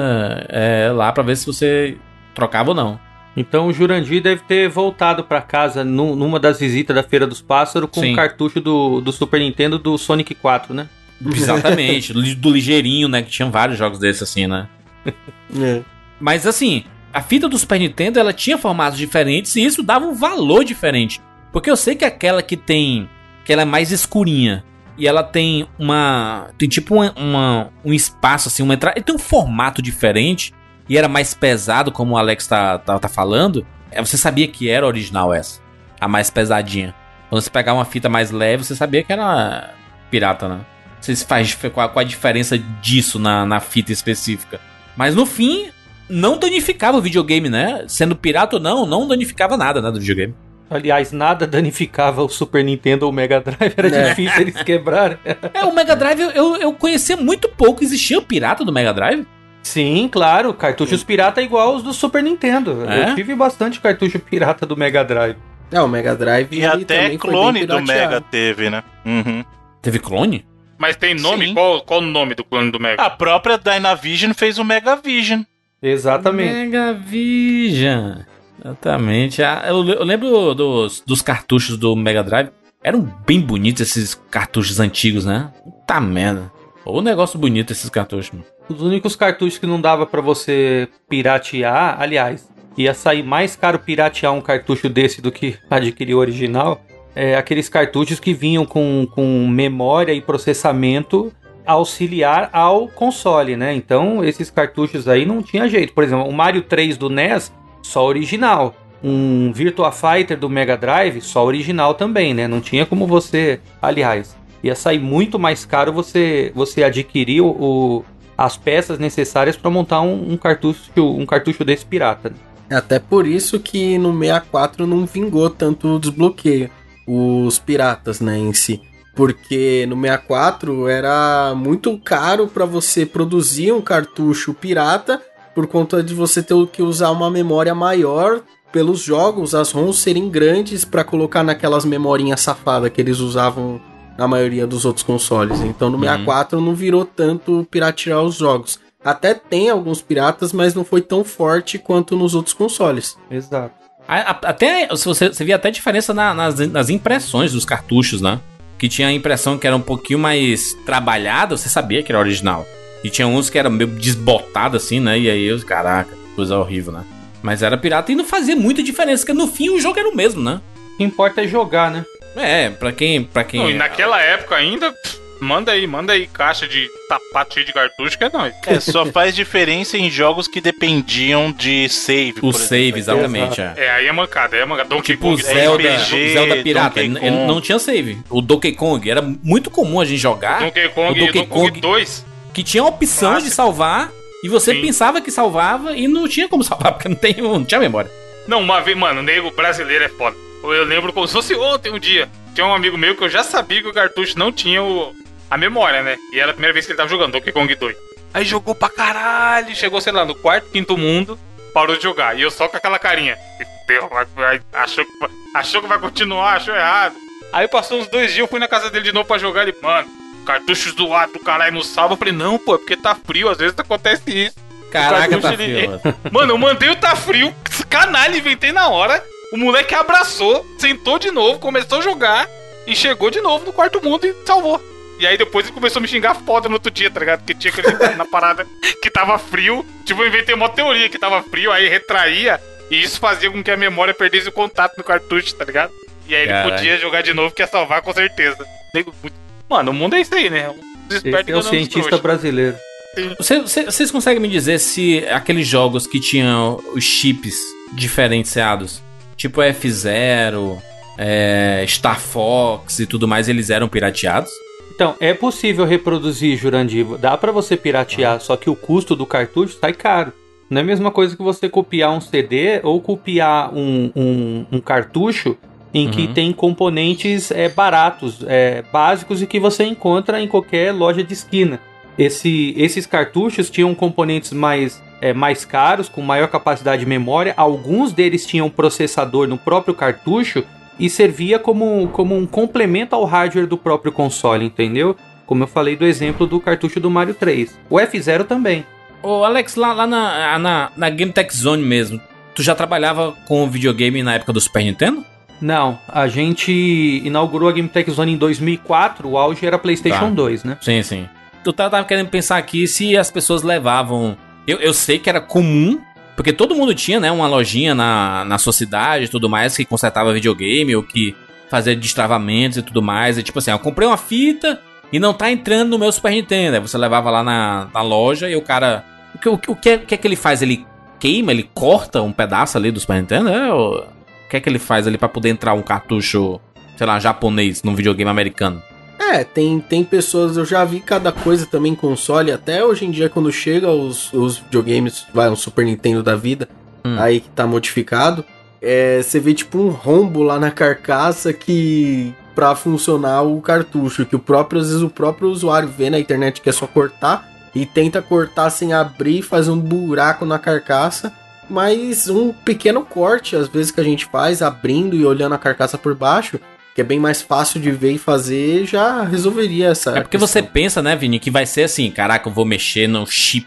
é, lá pra ver se você trocava ou não. Então o Jurandir deve ter voltado pra casa nu- numa das visitas da Feira dos Pássaros com Sim. um cartucho do, do Super Nintendo do Sonic 4, né? Exatamente, do do ligeirinho, né? Que tinha vários jogos desses assim, né? [LAUGHS] É. Mas assim, a fita do Super Nintendo ela tinha formatos diferentes e isso dava um valor diferente. Porque eu sei que aquela que tem. que ela é mais escurinha. E ela tem uma. Tem tipo uma, uma- um espaço assim, uma entrada. Ele tem um formato diferente. E era mais pesado, como o Alex tá, tá, tá falando. é, Você sabia que era original essa. A mais pesadinha. Quando você pegar uma fita mais leve, você sabia que era pirata, né? Não sei se faz qual, qual a diferença disso na, na fita específica. Mas no fim, não danificava o videogame, né? Sendo pirata ou não, não danificava nada, né, do videogame. Aliás, nada danificava o Super Nintendo ou o Mega Drive, era É. difícil eles quebrarem. É, o Mega Drive eu- eu, eu conhecia muito pouco. Existia o pirata do Mega Drive? Sim, claro, cartuchos pirata igual os do Super Nintendo. É? Eu tive bastante cartucho pirata do Mega Drive. É, o Mega Drive E até também foi bem clone do. Mega teve, né? Uhum. Teve clone? Mas tem nome? Sim. Qual, qual o nome do clone do Mega? A própria Dynavision fez o Mega Vision. Exatamente. Mega Vision. Exatamente. Ah, Eu, eu lembro dos, dos cartuchos do Mega Drive. Eram bem bonitos esses cartuchos antigos, né? Puta merda. Ô negócio bonito esses cartuchos. mano. Os únicos cartuchos que não dava pra você piratear, aliás, ia sair mais caro piratear um cartucho desse do que [LAUGHS] adquirir o original, é aqueles cartuchos que vinham com, com memória e processamento auxiliar ao console, né? Então, esses cartuchos aí não tinha jeito. Por exemplo, o Mario 3 do NES, só original. Um Virtua Fighter do Mega Drive, só original também, né? Não tinha como você... Aliás, ia sair muito mais caro você, você adquirir o- as peças necessárias para montar um, um cartucho um cartucho desse pirata. né? É Até por isso que no 64 não vingou tanto o desbloqueio, os piratas, né, em si. Porque no 64 era muito caro para você produzir um cartucho pirata, por conta de você ter que usar uma memória maior pelos jogos, as ROMs serem grandes para colocar naquelas memorinhas safadas que eles usavam na maioria dos outros consoles. Então no 64 não virou tanto piratear os jogos. Até tem alguns piratas, mas não foi tão forte quanto nos outros consoles. Exato. Até se você, você via até diferença na- nas, nas impressões dos cartuchos, né? Que tinha a impressão que era um pouquinho mais trabalhada, você sabia que era original. E tinha uns que era meio desbotado assim, né? E aí, eu, caraca, coisa horrível, né? Mas era pirata e não fazia muita diferença, porque no fim o jogo era o mesmo, né? O que importa é jogar, né? É, pra quem. Pra quem Não, e naquela época ainda, pff, manda aí, manda aí caixa de sapato cheio de cartucho que é nóis. É, só faz diferença em jogos que dependiam de save. O por save, exemplo. exatamente. É. É, aí é mancada, aí é mancada. Donkey Tipo o Kong, Zelda, RPG, Zelda Pirata, Donkey ele Kong. não tinha save. O Donkey Kong era muito comum a gente jogar, Donkey Kong o Donkey Donkey Kong Kong- 2. que tinha a opção Clássico. de salvar e você Sim. pensava que salvava e não tinha como [LAUGHS] salvar porque não, tem, não tinha memória. Não, uma vez, mano, o nego brasileiro é foda. Eu lembro como se fosse ontem um dia. Tinha um amigo meu que eu já sabia que o cartucho não tinha o, a memória, né? E era a primeira vez que ele tava jogando Donkey Kong 2. Aí jogou pra caralho, chegou, sei lá, no quarto, quinto mundo, parou de jogar. E eu só com aquela carinha. Deu, achou, que, vai- achou que vai continuar, achou errado. Aí passou uns dois dias, eu fui na casa dele de novo pra jogar. Ele, mano, cartucho zoado do caralho não salva. Eu falei, não, pô, é porque tá frio, às vezes acontece isso. Caraca, tá ele- frio. Mano, eu mandei o tá frio, canalha, inventei na hora. O moleque abraçou, sentou de novo, começou a jogar e chegou de novo no quarto mundo e salvou. E aí depois ele começou a me xingar foda no outro dia, tá ligado? Porque tinha aquele [LAUGHS] na parada que tava frio. Tipo, eu inventei uma teoria que tava frio, aí retraía. E isso fazia com que a memória perdesse o contato no cartucho, tá ligado? E aí ele Caralho. podia jogar de novo, que ia salvar com certeza. Mano, o mundo é isso aí, né? Um Esse é o cientista brasileiro. Você- você- vocês conseguem me dizer se aqueles jogos que tinham os chips diferenciados, tipo F0, é, Star Fox e tudo mais, eles eram pirateados? Então, é possível reproduzir, Jurandir. Dá pra você piratear, só que o custo do cartucho sai caro. Não é a mesma coisa que você copiar um CD ou copiar um, um, um cartucho em que Uhum. tem componentes é, baratos, é, básicos e que você encontra em qualquer loja de esquina. Esse- esses cartuchos tinham componentes mais, é, mais caros, com maior capacidade de memória. Alguns deles tinham processador no próprio cartucho e servia como, como um complemento ao hardware do próprio console, entendeu? Como eu falei do exemplo do cartucho do Mario 3. O F0 também. Ô Alex, lá, lá na, na, na Game Tech Zone mesmo, tu já trabalhava com videogame na época do Super Nintendo? Não, a gente inaugurou a Game Tech Zone em 2004, o auge era PlayStation Tá. 2, né? Sim, sim. Tu tava, querendo pensar aqui se as pessoas levavam. Eu, eu sei que era comum, porque todo mundo tinha, né, uma lojinha na, na sua cidade e tudo mais que consertava videogame ou que fazia destravamentos e tudo mais. E tipo assim, eu comprei uma fita e não tá entrando no meu Super Nintendo. Aí você levava lá na, na loja e o cara. O que, o, o que, é, o que é que ele faz? Ele queima, ele corta um pedaço ali do Super Nintendo? É, ou- o que é que ele faz ali pra poder entrar um cartucho, sei lá, japonês num videogame americano? É, tem, tem pessoas, eu já vi cada coisa também em console, até hoje em dia quando chega os, os videogames, vai, um Super Nintendo da vida, Hum. aí que tá modificado, é, você vê tipo um rombo lá na carcaça que pra funcionar o cartucho, que o próprio, às vezes o próprio usuário vê na internet que é só cortar e tenta cortar sem abrir, faz um buraco na carcaça, mas um pequeno corte, às vezes que a gente faz abrindo e olhando a carcaça por baixo, que é bem mais fácil de ver e fazer, já resolveria essa. É porque questão. você pensa, né, Vini, que vai ser assim, caraca, eu vou mexer no chip,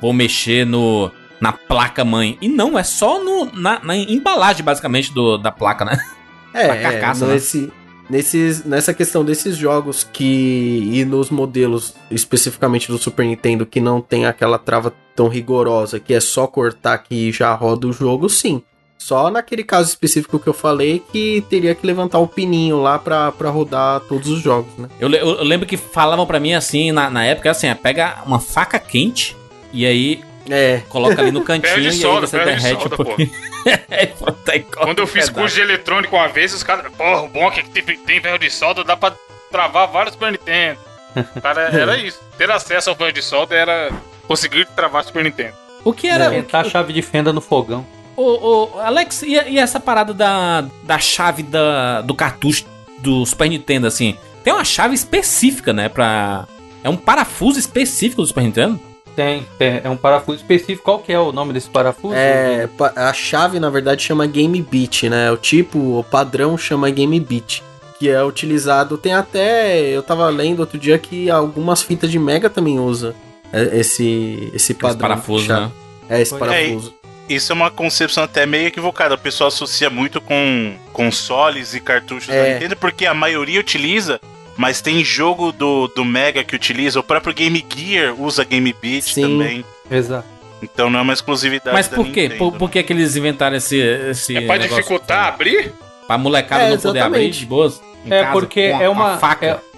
vou mexer no na placa mãe. E não, é só no, na, na embalagem, basicamente, do, da placa, né? [LAUGHS] É, Pra carcaça, é, né? nesse, nesses, nessa questão desses jogos que. E nos modelos, especificamente do Super Nintendo, que não tem aquela trava tão rigorosa, que é só cortar que já roda o jogo, sim. Só naquele caso específico que eu falei que teria que levantar o pininho lá pra, pra rodar todos os jogos, né? Eu, le- eu lembro que falavam pra mim assim, na, na época, assim, é, pega uma faca quente e aí É, coloca ali no [LAUGHS] cantinho e aí solda, você derrete solda, um pouquinho. [LAUGHS] É, corta Quando eu fiz curso de eletrônico uma vez, os caras. Porra, o bom é que tem, tem ferro de solda, dá pra travar vários Super Nintendo. Cara, era [LAUGHS] isso. Ter acesso ao ferro de solda era conseguir travar Super Nintendo. O que era. Aumentar a chave de fenda no fogão. Ô, ô, Alex, e, e essa parada da, da chave da, do cartucho do Super Nintendo, assim? Tem uma chave específica, né? Pra. É um parafuso específico do Super Nintendo? Tem, tem, é um parafuso específico. Qual que é o nome desse parafuso? é, a chave na verdade chama Game Beat, né? O tipo, o padrão chama Game Beat. Que é utilizado. Tem até. Eu tava lendo outro dia que algumas fitas de Mega também usa é, esse, esse Esse padrão. parafuso, de chave. né? É, esse É, parafuso. Isso é uma concepção até meio equivocada. O pessoal associa muito com consoles e cartuchos da É. Nintendo, porque a maioria utiliza, mas tem jogo do, do Mega que utiliza, o próprio Game Gear usa Game Beat Sim. também. Exato. Então não é uma exclusividade Mas da por quê? Nintendo, Por, né? por que, que eles inventaram esse. esse É pra dificultar abrir? Pra molecada É, não poder abrir de boas? em É casa, porque com a- é uma. a faca. é-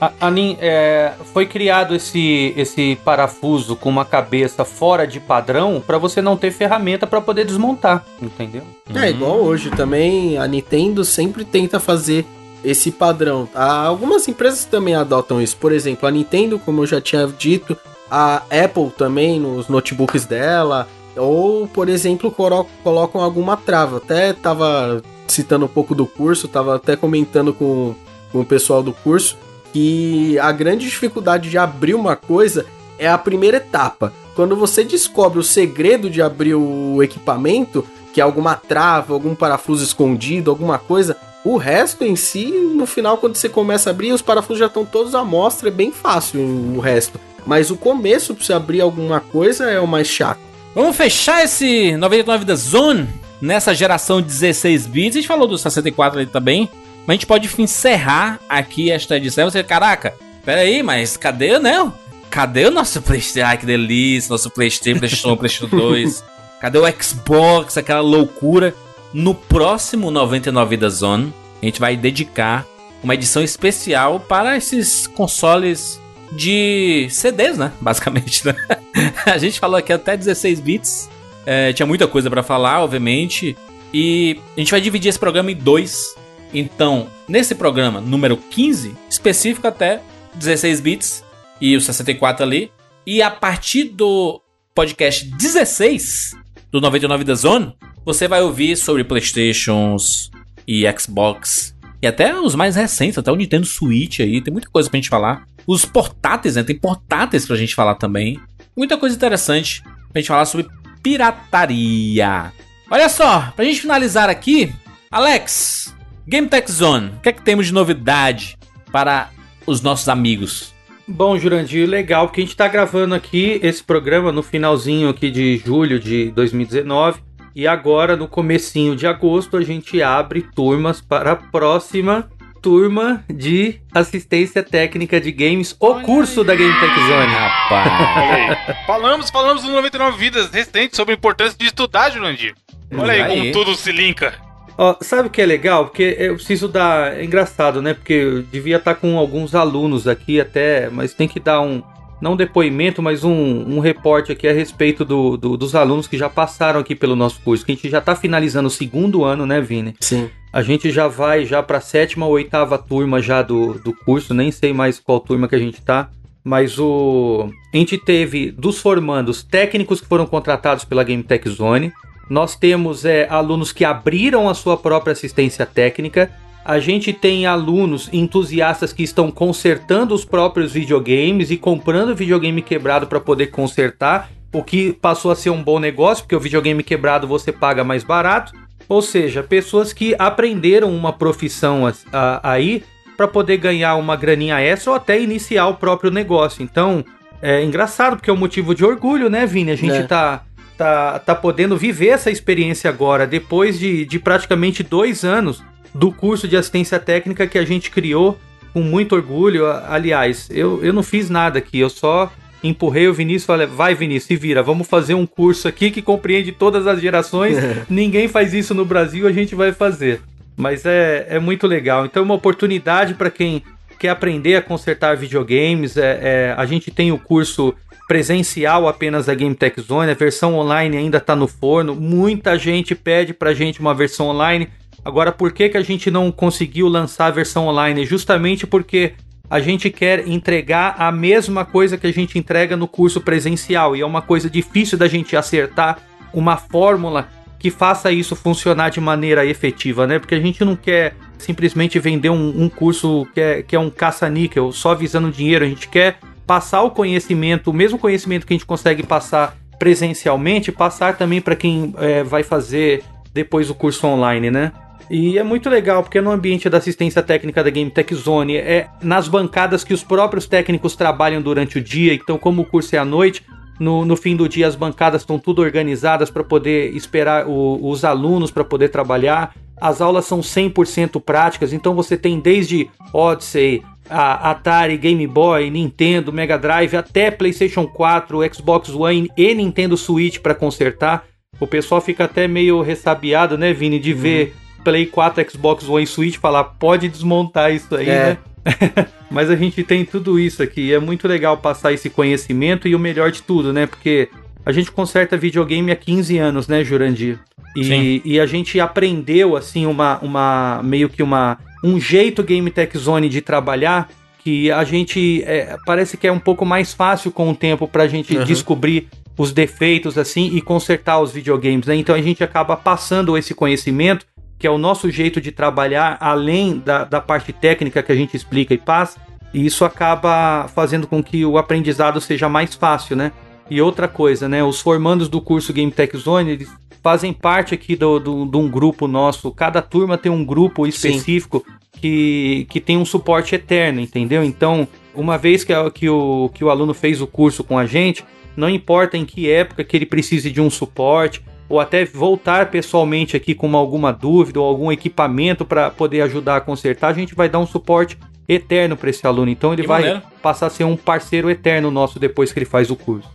a- a Nin- é, foi criado esse, esse parafuso com uma cabeça fora de padrão pra você não ter ferramenta pra poder desmontar, entendeu? É, igual hoje também, a Nintendo sempre tenta fazer esse padrão. Ah, Algumas empresas também adotam isso. Por exemplo, a Nintendo, como eu já tinha dito, a Apple também nos notebooks dela, ou, por exemplo, colo- colocam alguma trava. Até tava citando um pouco do curso, tava até comentando com, com o pessoal do curso que a grande dificuldade de abrir uma coisa é a primeira etapa. Quando você descobre o segredo de abrir o equipamento, que é alguma trava, algum parafuso escondido, alguma coisa, o resto em si, no final, quando você começa a abrir, os parafusos já estão todos à mostra, é bem fácil o resto. Mas o começo, pra você abrir alguma coisa, é o mais chato. Vamos fechar esse 99 da Zone nessa geração 16 bits. A gente falou do 64 ali também. Mas a gente pode encerrar aqui esta edição. Você, caraca, pera aí, mas cadê, né? Cadê o nosso PlayStation? Ai, que delícia, nosso PlayStation, PlayStation 1, PlayStation 2. Cadê o Xbox, aquela loucura? No próximo 99 da Zone, a gente vai dedicar uma edição especial para esses consoles de CDs, né? Basicamente, né? [LAUGHS] a gente falou aqui até 16 bits. É, tinha muita coisa pra falar, obviamente. E a gente vai dividir esse programa em dois. Então, nesse programa número 15, específico até 16 bits e o 64 ali. E a partir do podcast 16 do 99 da Zone, você vai ouvir sobre Playstations e Xbox. E até os mais recentes, até o Nintendo Switch aí, tem muita coisa pra gente falar. Os portáteis, né? Tem portáteis pra gente falar também. Muita coisa interessante pra gente falar sobre pirataria. Olha só, pra gente finalizar aqui, Alex, Game Tech Zone, o que é que temos de novidade para os nossos amigos? Bom, Jurandir, legal, porque a gente tá gravando aqui esse programa no finalzinho aqui de julho de 2019 e agora no comecinho de agosto a gente abre turmas para a próxima turma de assistência técnica de games, o curso da Game Tech Zone. Rapaz. Olha aí. falamos, falamos no 99 Vidas recentes sobre a importância de estudar, Jurandir. Olha aí, Aí. como tudo se linka. Ó, sabe o que é legal? Porque eu preciso dar. É engraçado, né? Porque eu devia estar com alguns alunos aqui até, mas tem que dar um. Não um depoimento, mas um, um reporte aqui a respeito do, do- dos alunos que já passaram aqui pelo nosso curso. Que a gente já está finalizando o segundo ano, né, Vini? Sim. A gente já vai já para a sétima ou oitava turma já do, do curso, nem sei mais qual turma que a gente tá. Mas o a gente teve dos formandos técnicos que foram contratados pela Game Tech Zone. Nós temos é, alunos que abriram a sua própria assistência técnica. A gente tem alunos entusiastas que estão consertando os próprios videogames e comprando videogame quebrado para poder consertar, o que passou a ser um bom negócio, porque o videogame quebrado você paga mais barato. Ou seja, pessoas que aprenderam uma profissão as- a- aí para poder ganhar uma graninha extra ou até iniciar o próprio negócio. Então, é engraçado porque é um motivo de orgulho, né, Vini? A gente É. tá tá, tá podendo viver essa experiência agora, depois de, de praticamente dois anos do curso de assistência técnica que a gente criou com muito orgulho. Aliás, eu, eu não fiz nada aqui, eu só empurrei o Vinícius e falei: vai, Vinícius, se vira, vamos fazer um curso aqui que compreende todas as gerações. [LAUGHS] Ninguém faz isso no Brasil, a gente vai fazer. Mas é, é muito legal. Então, é uma oportunidade para quem quer aprender a consertar videogames. É, é, a gente tem o curso presencial apenas da Game Tech Zone, a versão online ainda está no forno. Muita gente pede para a gente uma versão online. Agora, por que, que a gente não conseguiu lançar a versão online? Justamente porque a gente quer entregar a mesma coisa que a gente entrega no curso presencial e é uma coisa difícil da gente acertar uma fórmula que faça isso funcionar de maneira efetiva, né? Porque a gente não quer simplesmente vender um, um curso que é, que é um caça-níquel só visando dinheiro, a gente quer passar o conhecimento, o mesmo conhecimento que a gente consegue passar presencialmente, passar também para quem é, vai fazer depois o curso online, né? E é muito legal, porque no ambiente da assistência técnica da Game Tech Zone, é nas bancadas que os próprios técnicos trabalham durante o dia, então como o curso é à noite, no, no fim do dia as bancadas estão tudo organizadas para poder esperar o, os alunos para poder trabalhar. As aulas são 100% práticas, então você tem desde Odyssey, a Atari, Game Boy, Nintendo, Mega Drive, até PlayStation 4, Xbox One e Nintendo Switch para consertar. O pessoal fica até meio ressabiado, né, Vini, de uhum. ver Play 4, Xbox One Switch falar, pode desmontar isso aí, é. né? [LAUGHS] Mas a gente tem tudo isso aqui. É muito legal passar esse conhecimento e o melhor de tudo, né? Porque a gente conserta videogame há 15 anos, né, Jurandir? E, e, a gente aprendeu, assim, uma, uma meio que uma, um jeito Game Tech Zone de trabalhar que a gente é, parece que é um pouco mais fácil com o tempo para a gente uhum. descobrir os defeitos assim e consertar os videogames, né? Então a gente acaba passando esse conhecimento que é o nosso jeito de trabalhar, além da, da parte técnica que a gente explica e passa, e isso acaba fazendo com que o aprendizado seja mais fácil, né? E outra coisa, né? Os formandos do curso Game Tech Zone, eles fazem parte aqui do, do, de um grupo nosso. Cada turma tem um grupo específico que, que tem um suporte eterno, entendeu? Então, uma vez que, a, que, o, que o aluno fez o curso com a gente, não importa em que época que ele precise de um suporte, ou até voltar pessoalmente aqui com alguma dúvida ou algum equipamento para poder ajudar a consertar, a gente vai dar um suporte eterno para esse aluno. Então ele que vai maneiro. passar a ser um parceiro eterno nosso depois que ele faz o curso.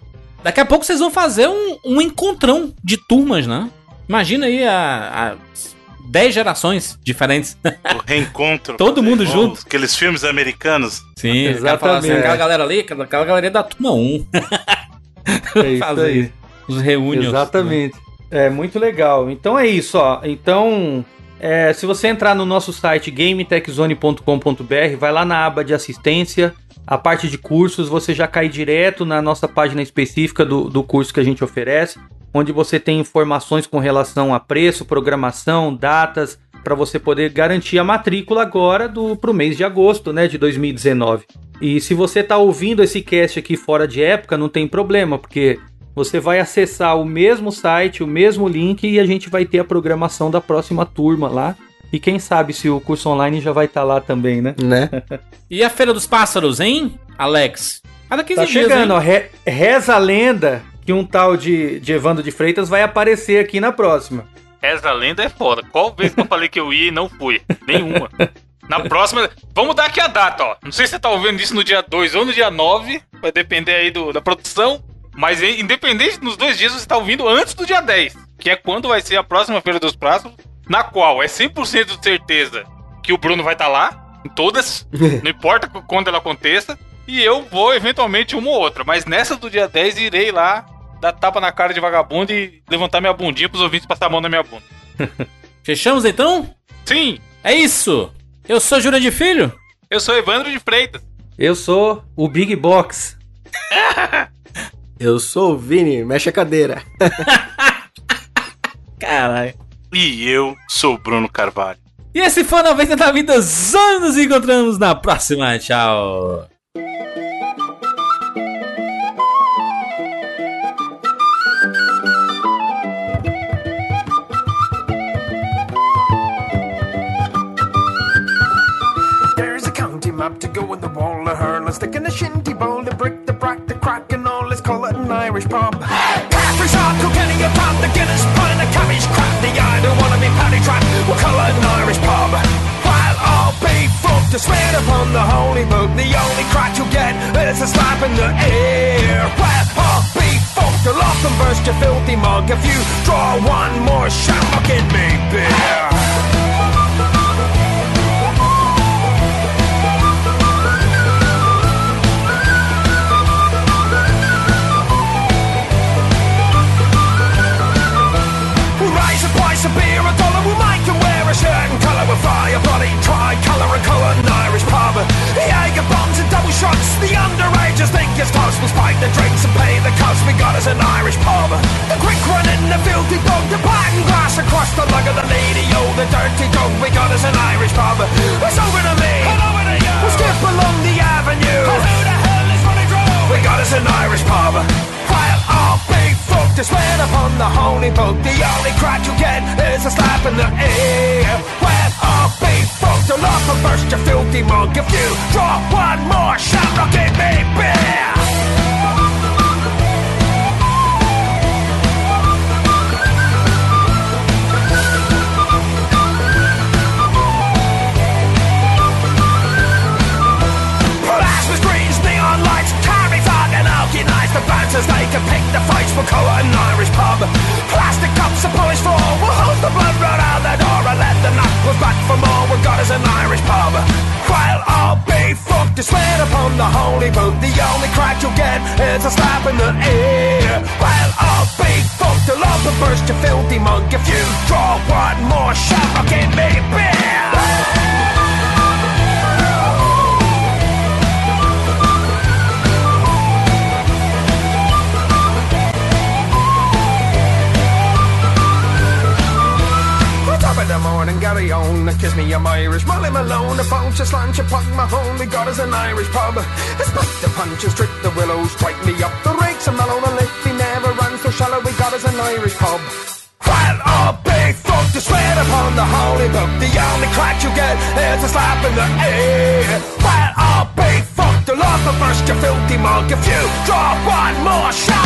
Daqui a pouco vocês vão fazer um, um encontrão de turmas, né? Imagina aí a, a 10 gerações diferentes. O reencontro. [LAUGHS] Todo mundo junto. Aqueles filmes americanos. Sim, exatamente. Assim, aquela galera ali, aquela galera da turma 1. [LAUGHS] É isso aí. Os reúnes. Exatamente. Né? É muito legal. Então é isso, ó. Então, é, se você entrar no nosso site gametechzone.com.br, vai lá na aba de assistência, a parte de cursos, você já cai direto na nossa página específica do, do curso que a gente oferece, onde você tem informações com relação a preço, programação, datas, para você poder garantir a matrícula agora do pro mês de agosto, né, de 2019. E se você está ouvindo esse cast aqui fora de época, não tem problema, porque você vai acessar o mesmo site, o mesmo link e a gente vai ter a programação da próxima turma lá. E quem sabe se o curso online já vai estar tá lá também, né? Né? e a Feira dos Pássaros, hein, Alex? Cada 15 tá dias, chegando, hein? ó. Re reza a lenda que um tal de, de Evandro de Freitas vai aparecer aqui na próxima. Reza a lenda é foda. Qual vez que eu falei que eu ia e não fui? Nenhuma. Na próxima. Vamos dar aqui a data, ó. Não sei se você tá ouvindo isso no dia 2 ou no dia 9. Vai depender aí do, da produção. Mas independente nos dois dias, você está ouvindo antes do dia 10, que é quando vai ser a próxima Feira dos Pratos, na qual é 100% de certeza que o Bruno vai estar tá lá, em todas, [LAUGHS] não importa quando ela aconteça, e eu vou eventualmente uma ou outra, mas nessa do dia 10 irei lá dar tapa na cara de vagabundo e levantar minha bundinha para os ouvintes passar a mão na minha bunda. [LAUGHS] Fechamos então? Sim! É isso! Eu sou Júlia de Filho. Eu sou Evandro de Freitas. Eu sou o Big Box. [LAUGHS] Eu sou o Vini, mexe a cadeira. [LAUGHS] Caralho. E eu sou o Bruno Carvalho. E esse foi o 90 da Vida Zona. Nos encontramos na próxima. Tchau. Stick in the shinty bowl, the brick, the brack, the crack, and all. Let's call it an Irish pub. Hey! Capri shot, cocaine Guinness pint of cabbage crap. The I don't wanna be paddy trap. We'll call it an Irish pub. While I'll be fucked to swear upon the holy book. The only crack you'll get is a slap in the air. Well, I'll be fucked. I'll off and burst your filthy mug if you draw one more shot. Fucking me, beer. Shirt and colour. We'll fly a bloody tricolour and it an Irish pub. The Jaeger bombs and double shots. The underagers think it's toast. We'll spike the drinks and pay the cost. We got us an Irish pub. The quick run in the filthy dog. The pattern glass across the lug of the lady. Oh, the dirty dog. We got us an Irish pub. It's over to me. And over to you. We'll skip along the avenue. And who the hell is running through? We got us an Irish pub. While I'll be fucked to swear upon the holy book. The only crack you get is a slap in the ear. Well, I'll be fucked till I perverse, you filthy monk If you. Drop one more shot, I'll give me beer. The bouncers, they can pick the fights for Coa and Irish pub. Plastic cups are polished for all. We'll hose the blood right out the door and let the knuckles back for more. We've got us an Irish pub. While I'll be fucked to swear upon the holy book. The only crack you'll get is a slap in the ear. While I'll be fucked, I'll up and burst your filthy mug. If you draw one more shot, I'll give me beer. Of the morning, Gary on, kiss me, I'm Irish. Molly Malone, a bunch of slant, you punk my home. We got us an Irish pub. It's back the punches, trick the willows, strike me up. The rakes are mellow, the lift, he never runs so shallow. We got us an Irish pub. I'll be fucked to swear upon the holy book. The only crack you get is a slap in the ear. I'll be fucked, I'll off and burst your filthy mug. If you drop one more shot,